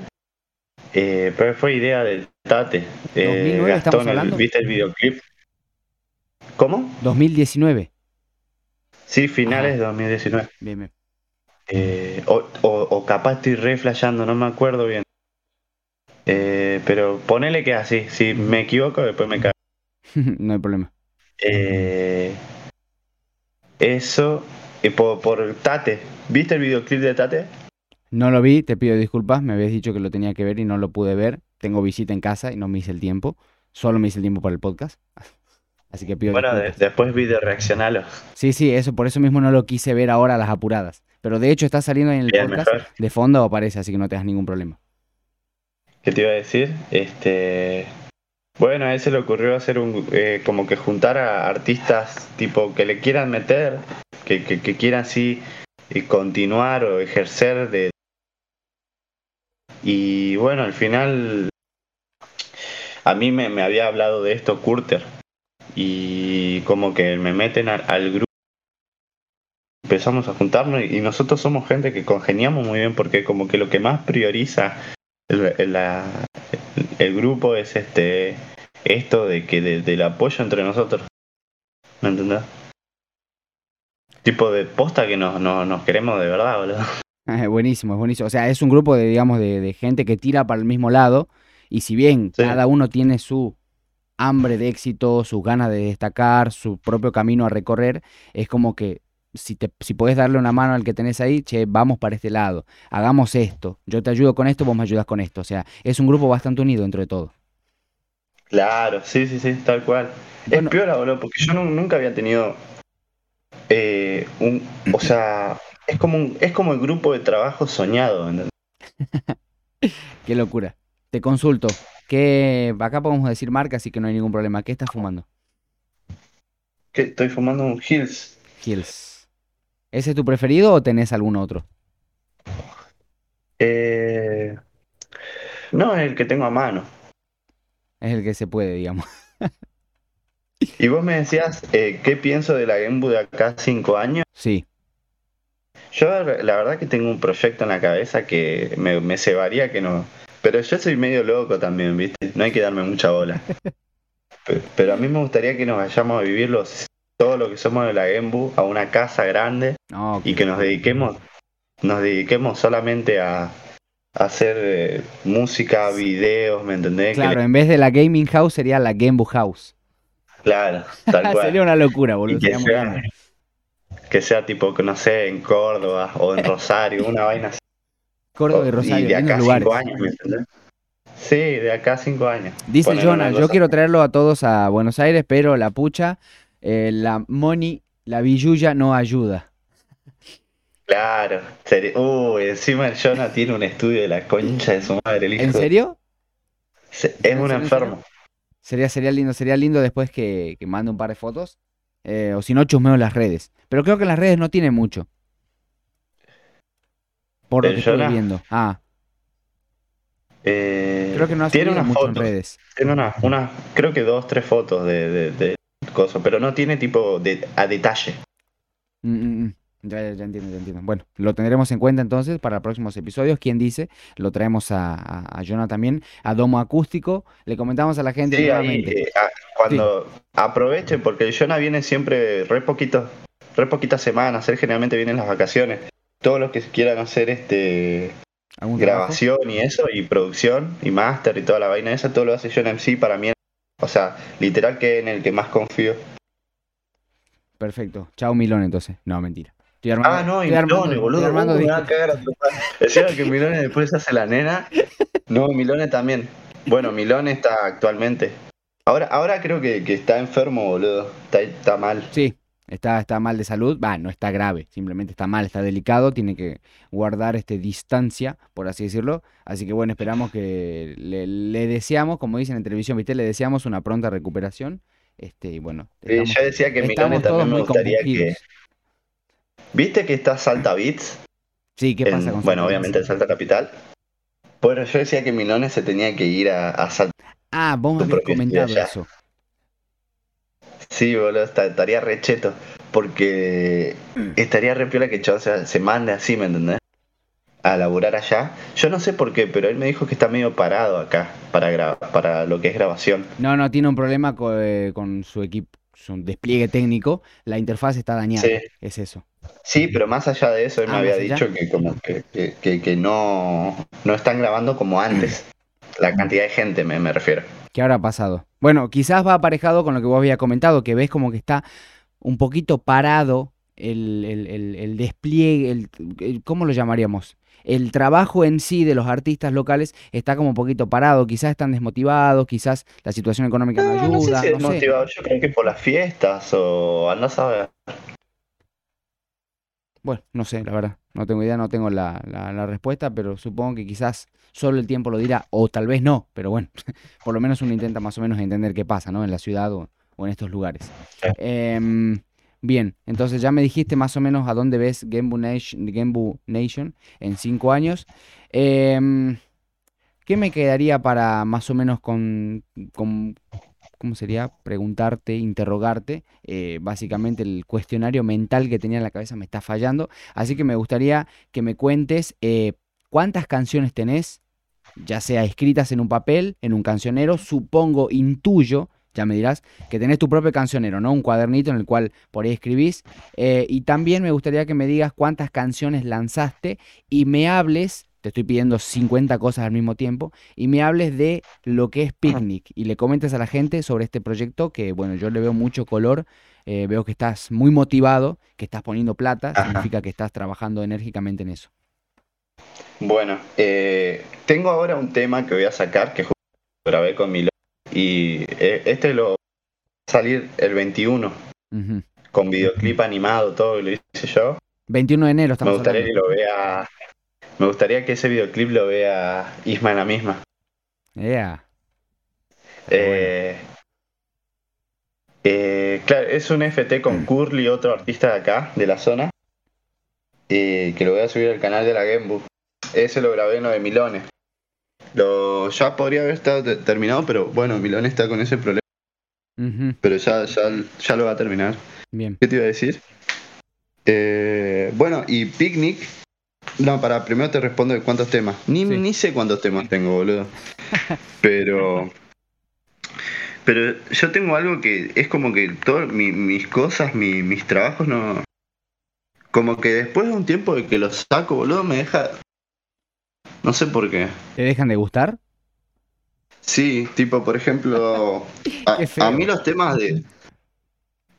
eh, pero fue idea del Tate. Eh, ¿2009 estamos hablando? ¿Viste el videoclip? ¿Cómo? 2019. Sí, finales de 2019. Bien, bien. Eh, o, o, capaz estoy re no me acuerdo bien. Eh, pero ponele que así, si me equivoco después me cago. no hay problema. Eh, eso, y por, por Tate, ¿viste el videoclip de Tate? No lo vi, te pido disculpas, me habías dicho que lo tenía que ver y no lo pude ver. Tengo visita en casa y no me hice el tiempo. Solo me hice el tiempo para el podcast. Así que pido Bueno, después vi de reaccionarlo. Sí, sí, eso, por eso mismo no lo quise ver ahora a las apuradas. Pero de hecho está saliendo en el podcast de fondo aparece, así que no te das ningún problema. ¿Qué te iba a decir? Este. Bueno, a él se le ocurrió hacer un. Eh, como que juntar a artistas tipo que le quieran meter, que, que, quieran así eh, continuar o ejercer de. Y bueno, al final. A mí me, había hablado de esto Curter. Y como que me meten al grupo empezamos a juntarnos y nosotros somos gente que congeniamos muy bien porque como que lo que más prioriza el, el grupo es este esto de que del apoyo entre nosotros. ¿Me entendés? Tipo de posta que nos, nos, queremos de verdad, boludo. Es buenísimo, es buenísimo. O sea, es un grupo de, digamos, de, de gente que tira para el mismo lado. Y si bien cada uno tiene su hambre de éxito, sus ganas de destacar, su propio camino a recorrer, es como que si, te, si podés darle una mano al que tenés ahí, che, vamos para este lado, hagamos esto, yo te ayudo con esto, vos me ayudas con esto. O sea, es un grupo bastante unido dentro de todo. Claro, sí, sí, sí, tal cual. es peor, boludo, porque yo nunca había tenido eh, un, o sea, es como un, es como el grupo de trabajo soñado, Qué locura. Te consulto, que acá podemos decir marca, así que no hay ningún problema. ¿Qué estás fumando? ¿Qué? Estoy fumando un Hills. Hills. ¿Ese es tu preferido o tenés algún otro? Eh, no, es el que tengo a mano. Es el que se puede, digamos. y vos me decías, eh, ¿qué pienso de la Game de acá cinco años? Sí. Yo la verdad que tengo un proyecto en la cabeza que me, me cebaría que no. Pero yo soy medio loco también, ¿viste? No hay que darme mucha bola. pero a mí me gustaría que nos vayamos a vivir los todo lo que somos de la Gembu a una casa grande y que nos dediquemos nos dediquemos solamente a, hacer eh, música, videos, ¿me entendés? Claro, en vez de la gaming house sería la Gamebook house. Claro, tal cual. sería una locura, boludo. Que sea, que sea, tipo, no sé, en Córdoba o en Rosario, una vaina así. Córdoba y Rosario, y de acá lugares. cinco años, ¿me entendés? Sí, de acá cinco años. Dice Jonah, yo quiero traerlo a todos a Buenos Aires, pero la pucha, eh, la money, la billulla no ayuda. Claro. Uy, encima el Jonah tiene un estudio de la concha de su madre. El hijo. ¿En serio? Es un enfermo. Sería, sería lindo, sería lindo después que, que mande un par de fotos. Eh, o si no, chusmeo en las redes. Pero creo que en las redes no tiene mucho. Por lo que estoy viendo. Ah. Eh, creo que no ha tiene unas mucho fotos, en redes. Tiene una, una, creo que dos, tres fotos de, de, de cosas, pero no tiene tipo de, a detalle. Mm, mm, mm. Ya, ya, entiendo, ya entiendo. Bueno, lo tendremos en cuenta entonces para próximos episodios. ¿Quién dice? Lo traemos a, a, Jonah también, a Domo Acústico. Le comentamos a la gente sí, nuevamente. Eh, ah, cuando aprovechen, porque el Jonah viene siempre re poquito, re poquitas semanas, él generalmente viene en las vacaciones. Todos los que quieran hacer este grabación y eso, y producción, y máster y toda la vaina esa, todo lo hace Jonah MC para mí. O sea, literal que en el que más confío. Perfecto. Chao Milón entonces. No, mentira ah, no, y Milone, boludo. Armando me a cagar a que Milone después hace la nena. No, Milone también. Bueno, Milone está actualmente. Ahora, ahora creo que, está enfermo, boludo. Está, está mal. Sí, está, está mal de salud. Va, no está grave, simplemente está mal, está delicado. Tiene que guardar este distancia, por así decirlo. Así que bueno, esperamos que le, deseamos, como dicen en televisión, ¿viste? Le deseamos una pronta recuperación. Este, y bueno. Sí, yo decía que Milone también me gustaría que ¿Viste que está Salta Beats? Sí, ¿qué pasa con Bueno, obviamente en Salta Capital. Bueno, yo decía que Milone se tenía que ir a, Salta. Ah, vos me habías comentado eso. Sí, boludo, estaría recheto. Porque estaría re piola que el se, se mande así, ¿me entendés? A laburar allá. Yo no sé por qué, pero él me dijo que está medio parado acá para, para lo que es grabación. No, no, tiene un problema con, eh, con su equipo, su despliegue técnico. La interfaz está dañada. Sí. Es eso. Sí, pero más allá de eso, él me ah, había dicho que como que, que, no, no están grabando como antes. La cantidad de gente me, me refiero. ¿Qué habrá pasado? Bueno, quizás va aparejado con lo que vos había comentado, que ves como que está un poquito parado el, el, el, despliegue, el, ¿cómo lo llamaríamos? El trabajo en sí de los artistas locales está como un poquito parado, quizás están desmotivados, quizás la situación económica no, ayuda. No sé si desmotivado, yo creo que por las fiestas o andás a ver. Bueno, no sé, la verdad. No tengo idea, no tengo la, respuesta, pero supongo que quizás solo el tiempo lo dirá, o tal vez no, pero bueno, por lo menos uno intenta más o menos entender qué pasa, ¿no? En la ciudad o, en estos lugares. Em, bien, entonces ya me dijiste más o menos a dónde ves Gembu Nation, Nation en cinco años. Em, ¿Qué me quedaría para más o menos con, con ¿cómo sería? Preguntarte, interrogarte. Eh, básicamente el cuestionario mental que tenía en la cabeza me está fallando. Así que me gustaría que me cuentes eh, cuántas canciones tenés, ya sea escritas en un papel, en un cancionero, supongo, intuyo, ya me dirás, que tenés tu propio cancionero, ¿no? Un cuadernito en el cual por ahí escribís. Eh, y también me gustaría que me digas cuántas canciones lanzaste y me hables te estoy pidiendo 50 cosas al mismo tiempo, y me hables de lo que es Picnic y le comentes a la gente sobre este proyecto que, bueno, yo le veo mucho color, eh, veo que estás muy motivado, que estás poniendo plata, significa que estás trabajando enérgicamente en eso. Bueno, eh, tengo ahora un tema que voy a sacar, que grabé con Milo, y eh, este lo va a salir el 21, con videoclip animado, todo lo hice yo. 21 de enero estamos Me gustaría que lo vea me gustaría que ese videoclip lo vea Isma en la misma. Yeah. Eh, eh, claro, es un FT con mm. Curly, otro artista de acá, de la zona. Y que lo voy a subir al canal de la Gembu. Ese lo grabé en lo de Milones. Lo, ya podría haber estado terminado, pero bueno, Milones está con ese problema. Pero ya, ya, ya, lo va a terminar. Bien. ¿Qué te iba a decir? Eh, bueno, y Picnic no, para, primero te respondo de cuántos temas. Ni, ni sé cuántos temas tengo, boludo. Pero. Pero yo tengo algo que es como que todas mis cosas, mis trabajos no. como que después de un tiempo de que los saco, boludo, me deja. No sé por qué. ¿Te dejan de gustar? Sí, tipo, por ejemplo, a, mí los temas de.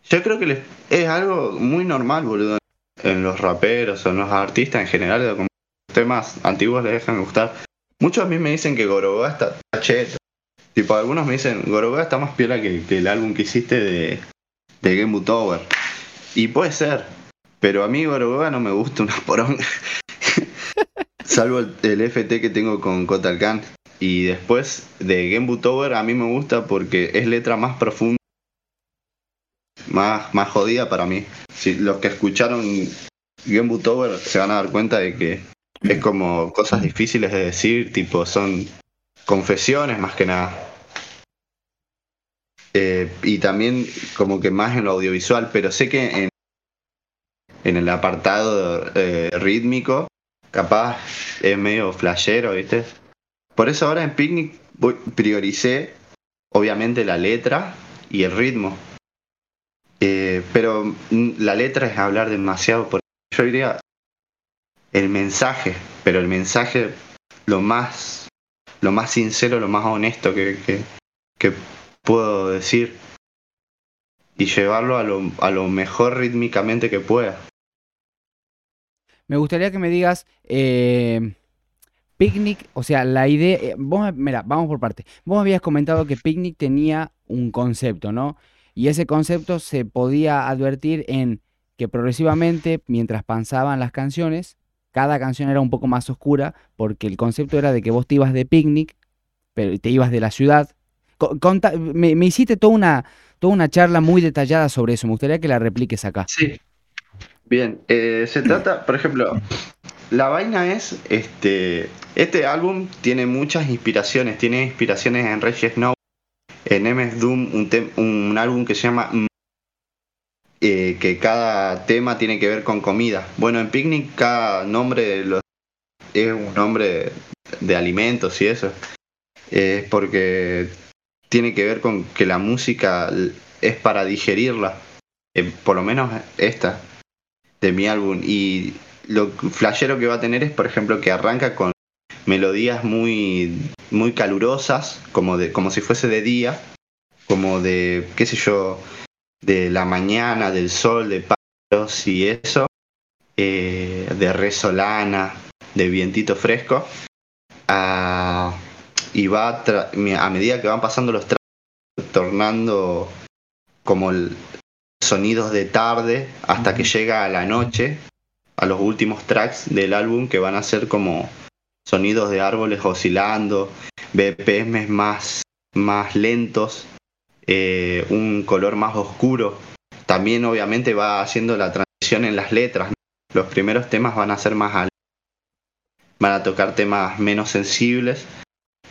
Yo creo que es algo muy normal, boludo, en los raperos o en los artistas en general, como los temas antiguos les dejan de gustar. Muchos a mí me dicen que Gorogoa está cheto. Tipo, algunos me dicen, Gorogoa está más piola que, el álbum que hiciste de, de Game Boy Tower. Y puede ser, pero a mí Gorogoa no me gusta una poronga. Salvo el, FT que tengo con Kotal Khan. Y después de Game Tower a mí me gusta porque es letra más profunda, más, más jodida para mí. Si los que escucharon Game Tower se van a dar cuenta de que es como cosas difíciles de decir, tipo son confesiones más que nada. Eh, y también como que más en lo audiovisual, pero sé que en, en el apartado eh, rítmico capaz es medio flashero, ¿viste? Por eso ahora en Picnic prioricé, obviamente, la letra y el ritmo. Eh, pero la letra es hablar demasiado. Yo diría el mensaje, pero el mensaje lo más, lo más sincero, lo más honesto que, que, puedo decir y llevarlo a lo, a lo mejor rítmicamente que pueda. Me gustaría que me digas eh, Picnic, o sea, la idea, eh, mira, vamos por parte. Vos habías comentado que Picnic tenía un concepto, ¿no? Y ese concepto se podía advertir en que progresivamente, mientras pasaban las canciones, cada canción era un poco más oscura, porque el concepto era de que vos te ibas de picnic, pero te ibas de la ciudad. me, hiciste toda una, toda una charla muy detallada sobre eso. Me gustaría que la repliques acá. Sí. Bien, eh, se trata, por ejemplo, la vaina es, este, este álbum tiene muchas inspiraciones, tiene inspiraciones en Reggie Snow, en MS Doom, un, un álbum que se llama eh, que cada tema tiene que ver con comida. Bueno, en Picnic cada nombre de los, es un nombre de alimentos y eso. Es porque tiene que ver con que la música es para digerirla. Eh, por lo menos esta de mi álbum. Y lo flashero que va a tener es, por ejemplo, que arranca con melodías muy, muy calurosas, como, de, como si fuese de día, como de, qué sé yo, de la mañana, del sol, de palos y eso, eh, de resolana, de vientito fresco, y va a, medida que van pasando los tornando como sonidos de tarde hasta que llega a la noche, a los últimos tracks del álbum que van a ser como sonidos de árboles oscilando, BPM más, más lentos, eh, un color más oscuro. También obviamente va haciendo la transición en las letras. Los primeros temas van a ser más van a tocar temas menos sensibles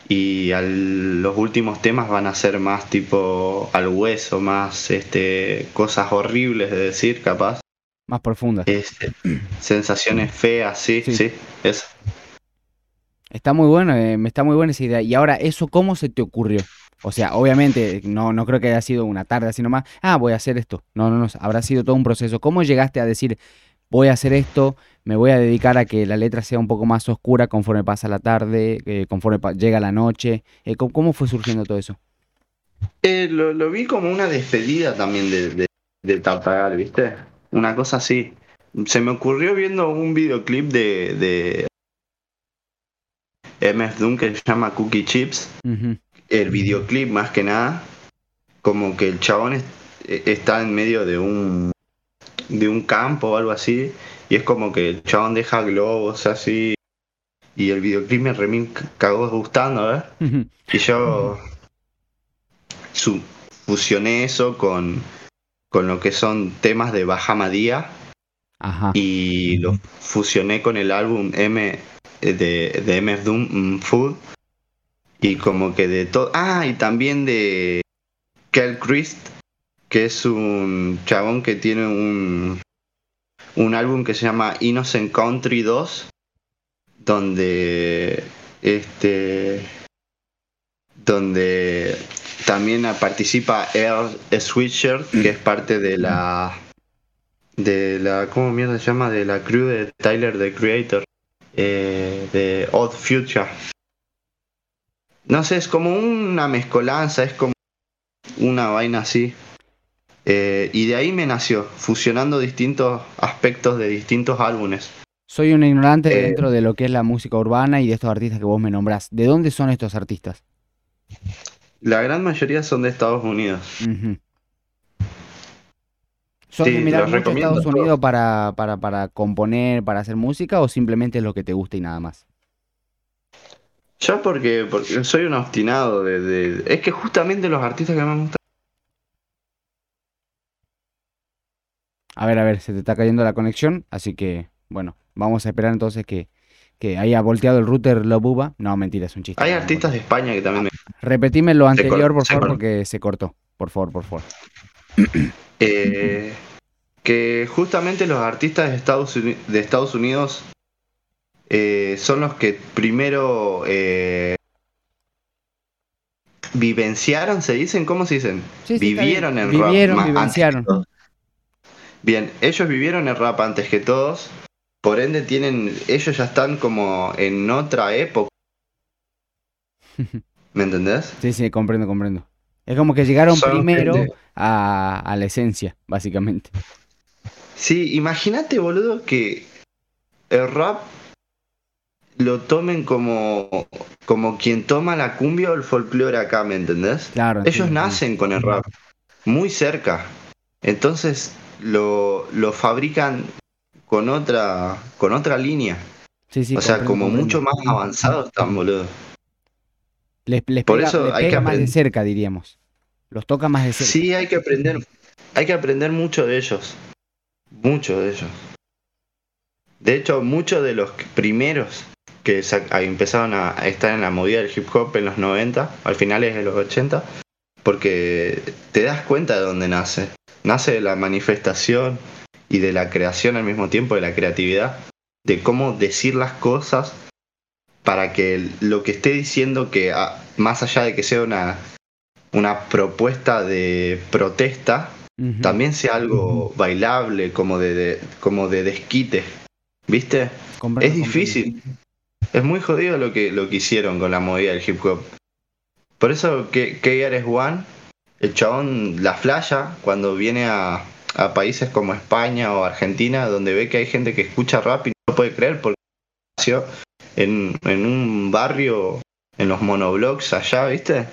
y los últimos temas van a ser más tipo al hueso, más este cosas horribles de decir, capaz. Más profundas. Este, sensaciones feas, sí, sí, eso. Está muy bueno, eh, me está muy buena esa idea. Y ahora, ¿eso cómo se te ocurrió? O sea, obviamente, no, no creo que haya sido una tarde así nomás, ah, voy a hacer esto. No, no, no, habrá sido todo un proceso. ¿Cómo llegaste a decir, voy a hacer esto, me voy a dedicar a que la letra sea un poco más oscura conforme pasa la tarde, eh, conforme llega la noche? Eh, ¿cómo, fue surgiendo todo eso? lo, vi como una despedida también de, de, de Tartagal, ¿viste? una cosa así. Se me ocurrió viendo un videoclip de, de MS Doom que se llama Cookie Chips. El videoclip más que nada, como que el chabón está en medio de un de un campo o algo así y es como que el chabón deja globos así y el videoclip me remín cagó gustando, ¿eh? Y yo fusioné eso con con lo que son temas de Bahamadía y lo fusioné con el álbum M de, de MF Doom mm, Food y como que de todo ah y también de Kel Christ que es un chabón que tiene un un álbum que se llama Innocent Country 2 donde este donde también participa Earl Switcher, que es parte de la de la, ¿cómo mierda se llama? De la crew de Tyler, the Creator, eh, de Odd Future. No sé, es como una mezcolanza, es como una vaina así. Eh, y de ahí me nació, fusionando distintos aspectos de distintos álbumes. Soy un ignorante eh, dentro de lo que es la música urbana y de estos artistas que vos me nombrás. ¿De dónde son estos artistas? La gran mayoría son de Estados Unidos. ¿Son de mirar mucho Estados Unidos para, para, para componer, para hacer música o simplemente es lo que te gusta y nada más? Yo porque, porque soy un obstinado de, Es que justamente los artistas que me gustan... A ver, a ver, se te está cayendo la conexión, así que, bueno, vamos a esperar entonces que, que haya volteado el router lo buba. No, mentira, es un chiste. Hay artistas de España que también me... Repetime lo anterior, por favor, porque se cortó. Por favor, por favor. Eh, que justamente los artistas de Estados, de Estados Unidos eh, son los que primero eh, vivenciaron, se dicen, ¿cómo se dicen? vivieron en rap. Vivieron, vivenciaron. Bien, ellos vivieron el rap antes que todos, por ende tienen, ellos ya están como en otra época. ¿Me entendés? Sí, sí, comprendo, comprendo. Es como que llegaron primero a, la esencia, básicamente. Sí, imagínate, boludo, que el rap lo tomen como, como quien toma la cumbia o el folclore acá, ¿me entendés? Claro. Ellos nacen con el rap, muy cerca. Entonces lo, lo fabrican con otra, con otra línea. Sí, sí, o sea, como mucho más avanzados están, boludo. Les, Por eso hay que más de cerca, diríamos. Los toca más de cerca. Sí, hay que aprender. Hay que aprender mucho de ellos. Mucho de ellos. De hecho, muchos de los primeros que empezaron a estar en la movida del hip hop en los 90, al finales de los 80, porque te das cuenta de dónde nace. Nace de la manifestación y de la creación al mismo tiempo, de la creatividad, de cómo decir las cosas para que lo que esté diciendo que más allá de que sea una, una propuesta de protesta, también sea algo bailable, como de, como de desquite. ¿Viste? es difícil. Es muy jodido lo que, lo que hicieron con la movida del hip hop. Por eso que es One, el chabón la flaya cuando viene a, a países como España o Argentina, donde ve que hay gente que escucha rap y no puede creer porque nació en, en un barrio, en los monoblocks allá, ¿viste?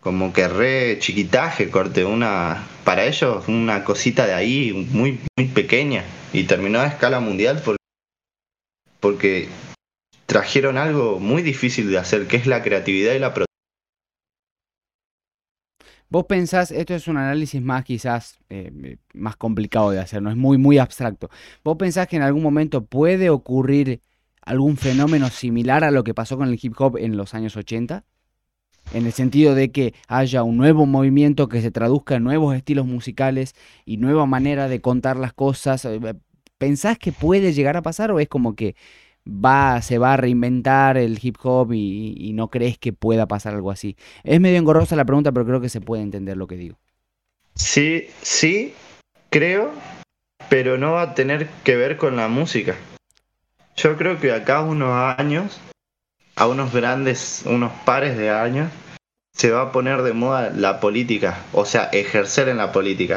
Como que re chiquitaje, corte, una, para ellos una cosita de ahí muy, muy pequeña y terminó a escala mundial porque, trajeron algo muy difícil de hacer, que es la creatividad y la Vos pensás, esto es un análisis más quizás eh, más complicado de hacer, no es muy, muy abstracto. ¿Vos pensás que en algún momento puede ocurrir algún fenómeno similar a lo que pasó con el hip hop en los años 80? En el sentido de que haya un nuevo movimiento que se traduzca en nuevos estilos musicales y nueva manera de contar las cosas. Eh, ¿Pensás que puede llegar a pasar o es como que va, se va a reinventar el hip hop y, no crees que pueda pasar algo así? Es medio engorrosa la pregunta, pero creo que se puede entender lo que digo. Sí, sí, creo, pero no va a tener que ver con la música. Yo creo que acá unos años, a unos grandes, unos pares de años, se va a poner de moda la política, o sea, ejercer en la política.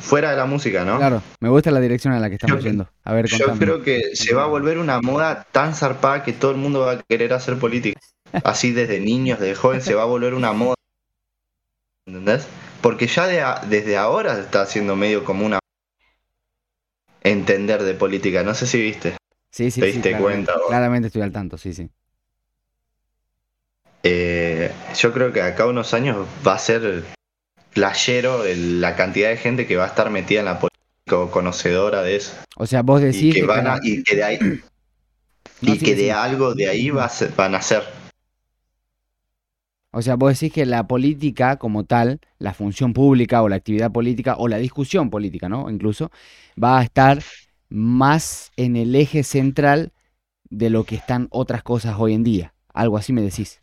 Fuera de la música, ¿no? Claro, me gusta la dirección en la que estamos yendo. A ver, Yo creo que se va a volver una moda tan zarpada que todo el mundo va a querer hacer política. Así desde niños, desde joven, se va a volver una moda. ¿Entendés? Porque ya desde ahora se está haciendo medio como una entender de política. No sé si viste. Sí, sí, ¿Te diste cuenta? Claramente estoy al tanto, sí, sí. Eh, yo creo que acá unos años va a ser playero la cantidad de gente que va a estar metida en la política o conocedora de eso. O sea, vos decís que, van a, y que de ahí y que de algo de ahí va a van a ser. O sea, vos decís que la política como tal, la función pública o la actividad política o la discusión política, ¿no? Incluso, va a estar más en el eje central de lo que están otras cosas hoy en día. Algo así me decís.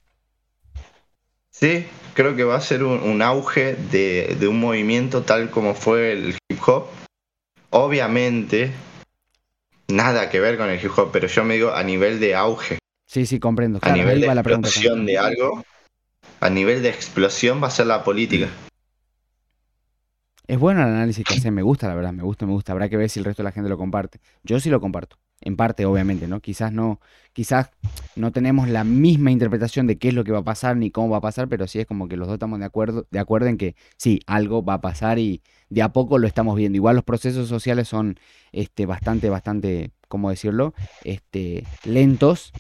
Sí, creo que va a ser un, auge de, un movimiento tal como fue el hip hop. Obviamente, nada que ver con el hip hop, pero yo me digo a nivel de auge. Sí, sí, comprendo. a nivel de explosión de algo, a nivel de explosión va a ser la política. Es bueno el análisis que hace, me gusta, la verdad, me gusta, me gusta. Habrá que ver si el resto de la gente lo comparte. Yo sí lo comparto, en parte, obviamente, ¿no? Quizás no, quizás no tenemos la misma interpretación de qué es lo que va a pasar ni cómo va a pasar, pero sí es como que los dos estamos de acuerdo, de acuerdo en que sí, algo va a pasar y de a poco lo estamos viendo. Igual los procesos sociales son este, bastante, bastante, ¿cómo decirlo? Este, lentos,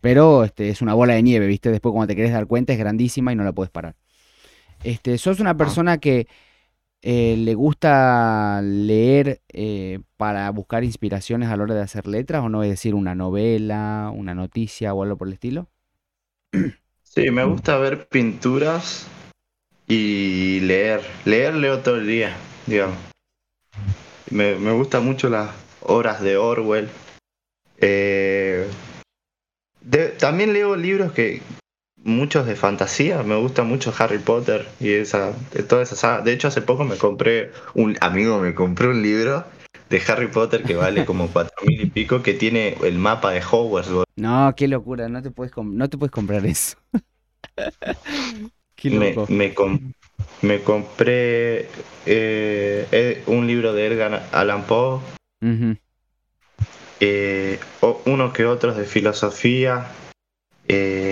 pero este, es una bola de nieve, ¿viste? Después cuando te querés dar cuenta es grandísima y no la puedes parar. Este, sos una persona que eh, ¿Le gusta leer eh, para buscar inspiraciones a la hora de hacer letras o no? Es decir, una novela, una noticia o algo por el estilo. Sí, me gusta ver pinturas y leer. Leer leo todo el día, digamos. Me, me gustan mucho las obras de Orwell. Eh, también leo libros que, muchos de fantasía. Me gusta mucho Harry Potter y esa, de toda esa saga. De hecho, hace poco me compré un amigo, me compré un libro de Harry Potter que vale como cuatro mil y pico, que tiene el mapa de Hogwarts. No, qué locura, no te puedes, no te puedes comprar eso. qué loco. Me, me, compré eh, eh, un libro de Edgar Allan Poe. Eh, uno que otros de filosofía. Eh,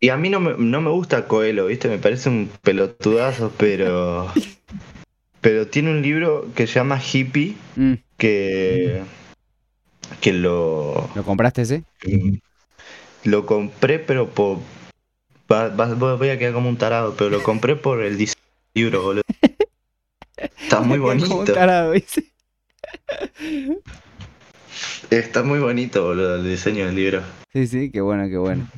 Y a mí no me, no me gusta Coelho, ¿viste? Me parece un pelotudazo, pero. pero tiene un libro que se llama Hippie, mm. que. que lo. ¿Lo compraste ese? Lo compré, pero por. voy a quedar como un tarado, pero lo compré por el diseño del libro, boludo. Está muy bonito. Como un tarado, ¿viste? Está muy bonito, boludo, el diseño del libro. Sí, sí, qué bueno, qué bueno.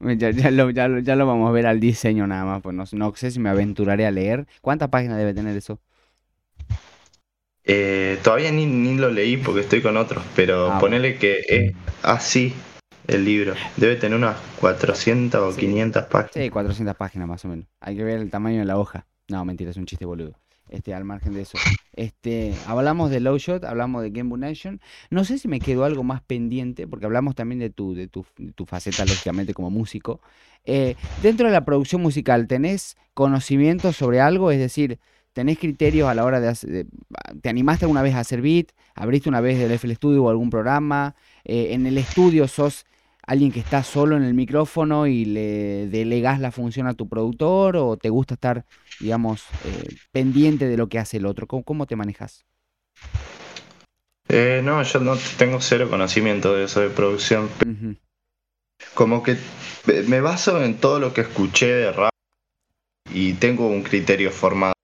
Ya, ya, lo, ya, lo, vamos a ver al diseño nada más, pues no, sé si me aventuraré a leer. ¿Cuántas páginas debe tener eso? Eh, todavía ni, ni, lo leí porque estoy con otros, pero ah, ponele que es así el libro. Debe tener unas 400 o 500 páginas. Sí, 400 páginas más o menos. Hay que ver el tamaño de la hoja. No, mentira, es un chiste boludo este, al margen de eso. Este, hablamos de Low Shot, hablamos de Game Nation. No sé si me quedó algo más pendiente, porque hablamos también de tu, de tu, tu faceta, lógicamente, como músico. Eh, dentro de la producción musical, ¿tenés conocimiento sobre algo? Es decir, ¿tenés criterios a la hora de hacer... ¿Te animaste alguna vez a hacer beat? ¿Abriste una vez el FL Studio o algún programa? Eh, ¿En el estudio sos alguien que está solo en el micrófono y le delegas la función a tu productor o te gusta estar, digamos, eh, pendiente de lo que hace el otro? ¿Cómo, te manejas? Eh, no, yo no tengo cero conocimiento de eso de producción. Como que me baso en todo lo que escuché de rap y tengo un criterio formado.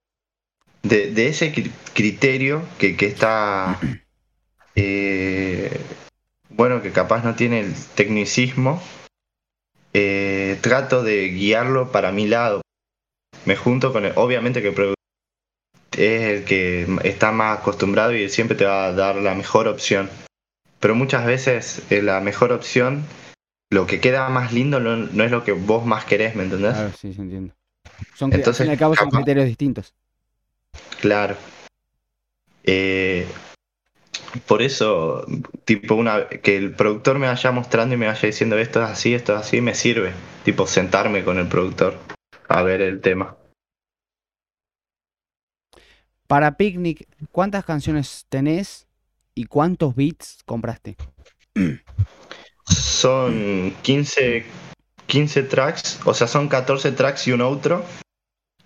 De, ese criterio que, que está eh, bueno, que capaz no tiene el tecnicismo, eh, trato de guiarlo para mi lado. Me junto con él, obviamente que es el que está más acostumbrado y siempre te va a dar la mejor opción. Pero muchas veces eh, la mejor opción, lo que queda más lindo no, es lo que vos más querés, ¿me entendés? Claro, sí, se entiende. Son, Entonces, al fin y al cabo son criterios distintos. Claro. Eh, por eso, tipo, una que el productor me vaya mostrando y me vaya diciendo esto es así, esto es así, me sirve. Tipo, sentarme con el productor a ver el tema. Para Picnic, ¿cuántas canciones tenés y cuántos beats compraste? Son 15, 15 tracks, o sea, son 14 tracks y un outro.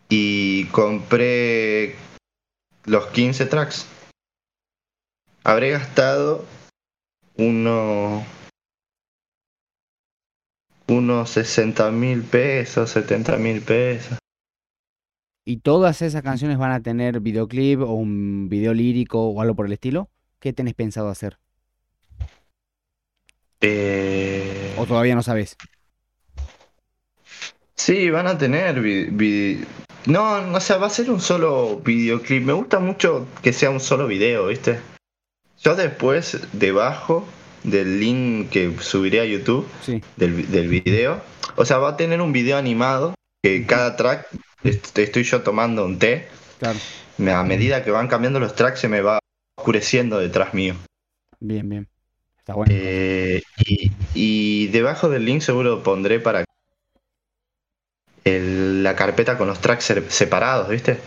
Y compré los 15 tracks habré gastado uno, unos 60 mil pesos, 70 mil pesos. ¿Y todas esas canciones van a tener videoclip o un video lírico o algo por el estilo? ¿Qué tenés pensado hacer? Eh... ¿O todavía no sabes? Sí, van a tener No, o sea, va a ser un solo videoclip. Me gusta mucho que sea un solo video, ¿viste? Yo después, debajo del link que subiré a YouTube, Sí. del, del video. O sea, va a tener un video animado que cada track est- estoy yo tomando un té. Claro. A medida que van cambiando los tracks se me va oscureciendo detrás mío. Bien, bien. Está bueno. Eh, y, y debajo del link seguro pondré para el- la carpeta con los tracks se- separados, ¿viste?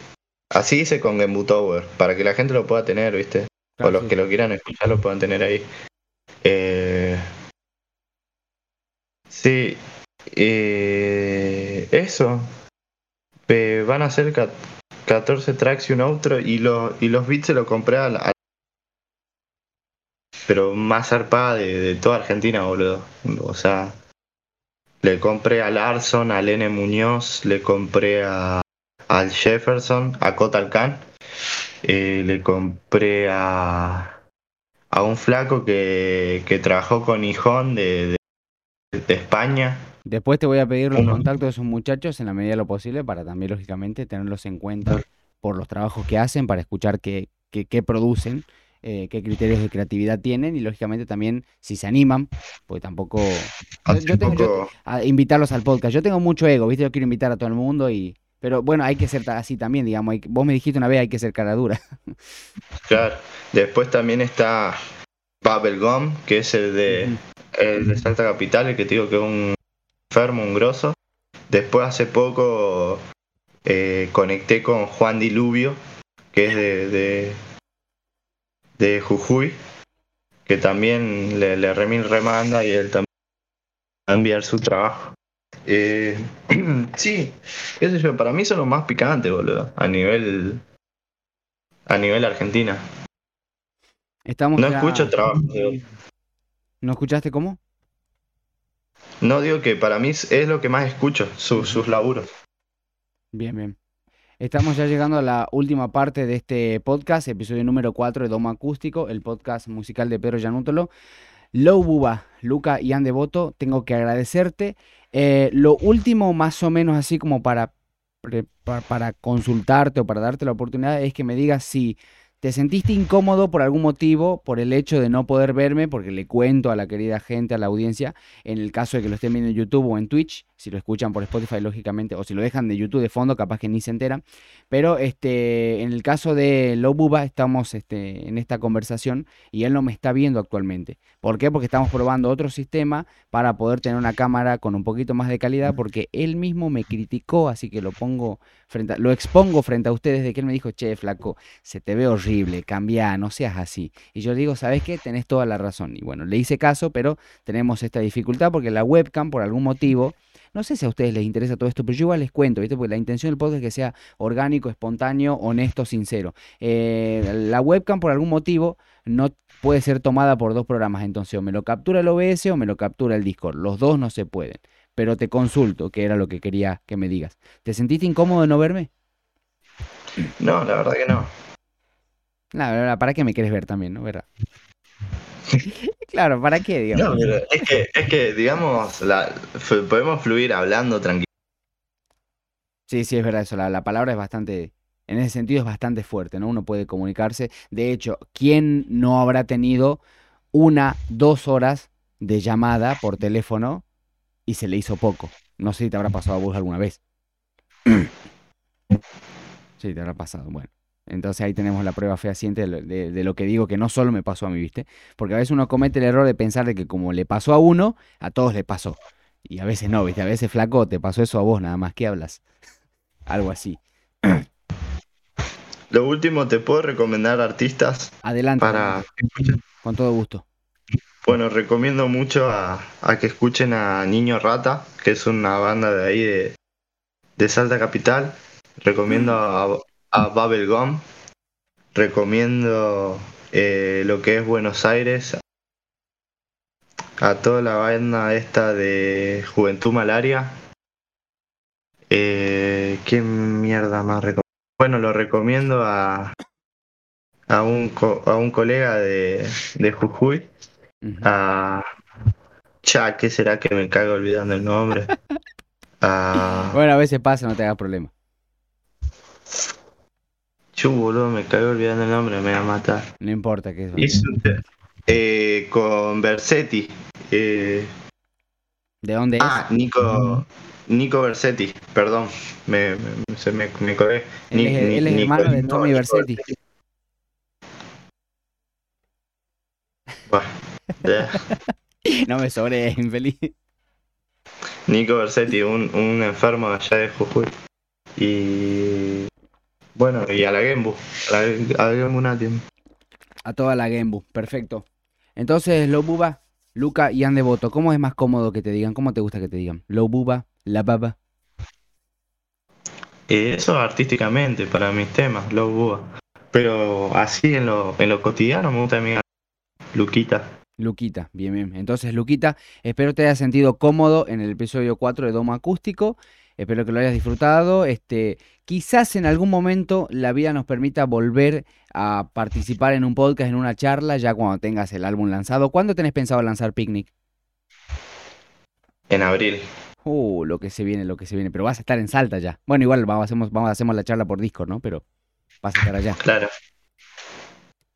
Así hice con Gembu Tower, para que la gente lo pueda tener, ¿viste? O los sí. que lo quieran escuchar lo puedan tener ahí. Eh, sí, eh, eso. Eh, van a ser ca- 14 tracks y un outro y, los y los beats se los compré al, al- pero más zarpada de, de toda Argentina, boludo. O sea, le compré a Larson, a Lene Muñoz, le compré a al Jefferson, a Kotal Khan, eh, le compré a a un flaco que, que trabajó con Hijón de, de, de España. Después te voy a pedir los contactos de esos muchachos en la medida de lo posible para también, lógicamente, tenerlos en cuenta por los trabajos que hacen, para escuchar qué, qué, qué producen, eh, qué criterios de creatividad tienen y, lógicamente, también si se animan, porque tampoco... Hace yo tengo- yo- poco- a invitarlos al podcast. Yo tengo mucho ego, ¿viste? Yo quiero invitar a todo el mundo y... Pero bueno, hay que ser así también, digamos. hay vos me dijiste una vez, hay que ser cara dura. Claro. Después también está Bubblegum, que es el de, el de Salta Capital, el que te digo que es un enfermo, un grosso. Después hace poco eh, conecté con Juan Diluvio, que es de, de, de Jujuy, que también le, le remil remanda y él también va a enviar su trabajo. Eh, sí, qué sé yo, para mí son los más picantes, boludo, a nivel a nivel Argentina. Estamos No ya- escucho trabajo ¿No escuchaste cómo? No digo que para mí es lo que más escucho, su- sus laburos. Bien, bien. Estamos ya llegando a la última parte de este podcast, episodio número 4 de Domo Acústico, el podcast musical de Pedro Yanútolo. Low Buba, Luca y Ande Boto, tengo que agradecerte. Eh, lo último, más o menos así como para, pre- pa- para consultarte o para darte la oportunidad, es que me digas si te sentiste incómodo por algún motivo, por el hecho de no poder verme, porque le cuento a la querida gente, a la audiencia, en el caso de que lo estén viendo en YouTube o en Twitch, si lo escuchan por Spotify, lógicamente, o si lo dejan de YouTube de fondo, capaz que ni se enteran. Pero este, en el caso de Low Buba, estamos este, en esta conversación y él no me está viendo actualmente. ¿Por qué? Porque estamos probando otro sistema para poder tener una cámara con un poquito más de calidad, porque él mismo me criticó, así que lo pongo frente a- lo expongo frente a ustedes de que él me dijo, che, flaco, se te ve horrible, cambia, no seas así. Y yo digo, ¿sabes qué? Tenés toda la razón. Y bueno, le hice caso, pero tenemos esta dificultad porque la webcam, por algún motivo, no sé si a ustedes les interesa todo esto, pero yo igual les cuento, ¿viste? Porque la intención del podcast es que sea orgánico, espontáneo, honesto, sincero. Eh, la webcam, por algún motivo, no puede ser tomada por dos programas. Entonces, o me lo captura el OBS o me lo captura el Discord. Los dos no se pueden. Pero te consulto, que era lo que quería que me digas. ¿Te sentiste incómodo de no verme? No, la verdad que no. La verdad, ¿para qué me quieres ver también, no? ¿Verdad? claro, ¿para qué, digamos? No, pero es que, es que digamos, la, podemos fluir hablando tranquilo. Sí, sí, es verdad eso. La, la palabra es bastante, en ese sentido es bastante fuerte, ¿no? Uno puede comunicarse. De hecho, ¿quién no habrá tenido una, dos horas de llamada por teléfono y se le hizo poco? No sé si te habrá pasado a vos alguna vez. Sí, te habrá pasado. Bueno, entonces ahí tenemos la prueba fehaciente de, lo- de- de lo que digo que no solo me pasó a mí, ¿viste? Porque a veces uno comete el error de pensar de que como le pasó a uno, a todos le pasó. Y a veces no, ¿viste? A veces, flaco, te pasó eso a vos nada más. ¿Qué hablas? Algo así. Lo último, te puedo recomendar artistas Adelante, para... con todo gusto. Bueno, recomiendo mucho a, a que escuchen a Niño Rata, que es una banda de ahí de, de Salta Capital. Recomiendo a, a Bubblegum. Recomiendo eh, lo que es Buenos Aires. A toda la banda esta de Juventud Malaria. Eh, ¿Qué mierda más recomiendo? Bueno, lo recomiendo a, a, un, co- a un colega de, de Jujuy. A Cha, ¿qué será que me cago olvidando el nombre? A Bueno, a veces pasa, no te hagas problema. Chu, boludo, me cago olvidando el nombre, me va a matar. No importa que eso. Hizo un, te- Eh, con Versetti. Eh, ¿De dónde es? ah, Nico, Nico Versetti, perdón, me, me- se me, me. Él es- ni- él es Nico- hermano de no, Tommy Versetti. Bueno. No me sobre, infeliz. Nico Versetti, un, un enfermo allá de Jujuy. Y bueno, y a la Gembu, a la, a la. A toda la Gembu, perfecto. Entonces, Low Buba, Luca y Andevoto, ¿cómo es más cómodo que te digan? ¿Cómo te gusta que te digan? Low Buba, La Baba. Eh, eso artísticamente para mis temas, Low Bua. Pero así en lo, en lo cotidiano me gusta mi Luquita. Luquita, bien, bien. Entonces, Luquita, espero te hayas sentido cómodo en el episodio 4 de Domo Acústico. Espero que lo hayas disfrutado. Este, quizás en algún momento la vida nos permita volver a participar en un podcast, en una charla, ya cuando tengas el álbum lanzado. ¿Cuándo tenés pensado lanzar Picnic? En abril. Uh, lo que se viene, lo que se viene. Pero vas a estar en Salta ya. Bueno, igual vamos, hacemos, vamos, hacemos la charla por Discord, ¿no? Pero vas a estar allá. Claro.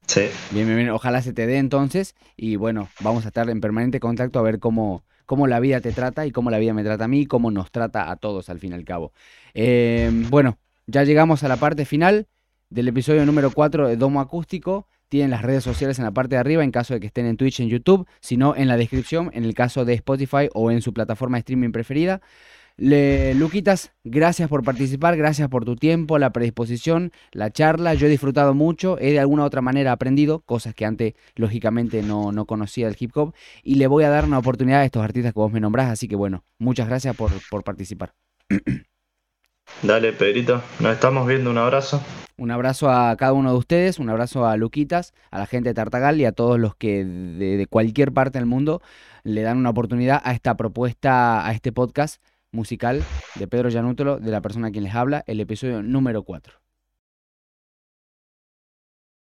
Sí. Bien, bien, bien. Ojalá se te dé entonces. Y bueno, vamos a estar en permanente contacto a ver cómo, cómo la vida te trata y cómo la vida me trata a mí y cómo nos trata a todos al fin y al cabo. Eh, bueno, ya llegamos a la parte final del episodio número 4 de Domo Acústico. Tienen las redes sociales en la parte de arriba en caso de que estén en Twitch, en YouTube, sino en la descripción en el caso de Spotify o en su plataforma de streaming preferida. Le, Luquitas, gracias por participar, gracias por tu tiempo, la predisposición, la charla. Yo he disfrutado mucho, he de alguna otra manera aprendido cosas que antes lógicamente no, no conocía del hip hop y le voy a dar una oportunidad a estos artistas que vos me nombrás, así que bueno, muchas gracias por, por participar. Dale, Pedrito. Nos estamos viendo. Un abrazo. Un abrazo a cada uno de ustedes, un abrazo a Luquitas, a la gente de Tartagal y a todos los que de, de cualquier parte del mundo le dan una oportunidad a esta propuesta, a este podcast musical de Pedro Yanútolo, de la persona a quien les habla, el episodio número 4.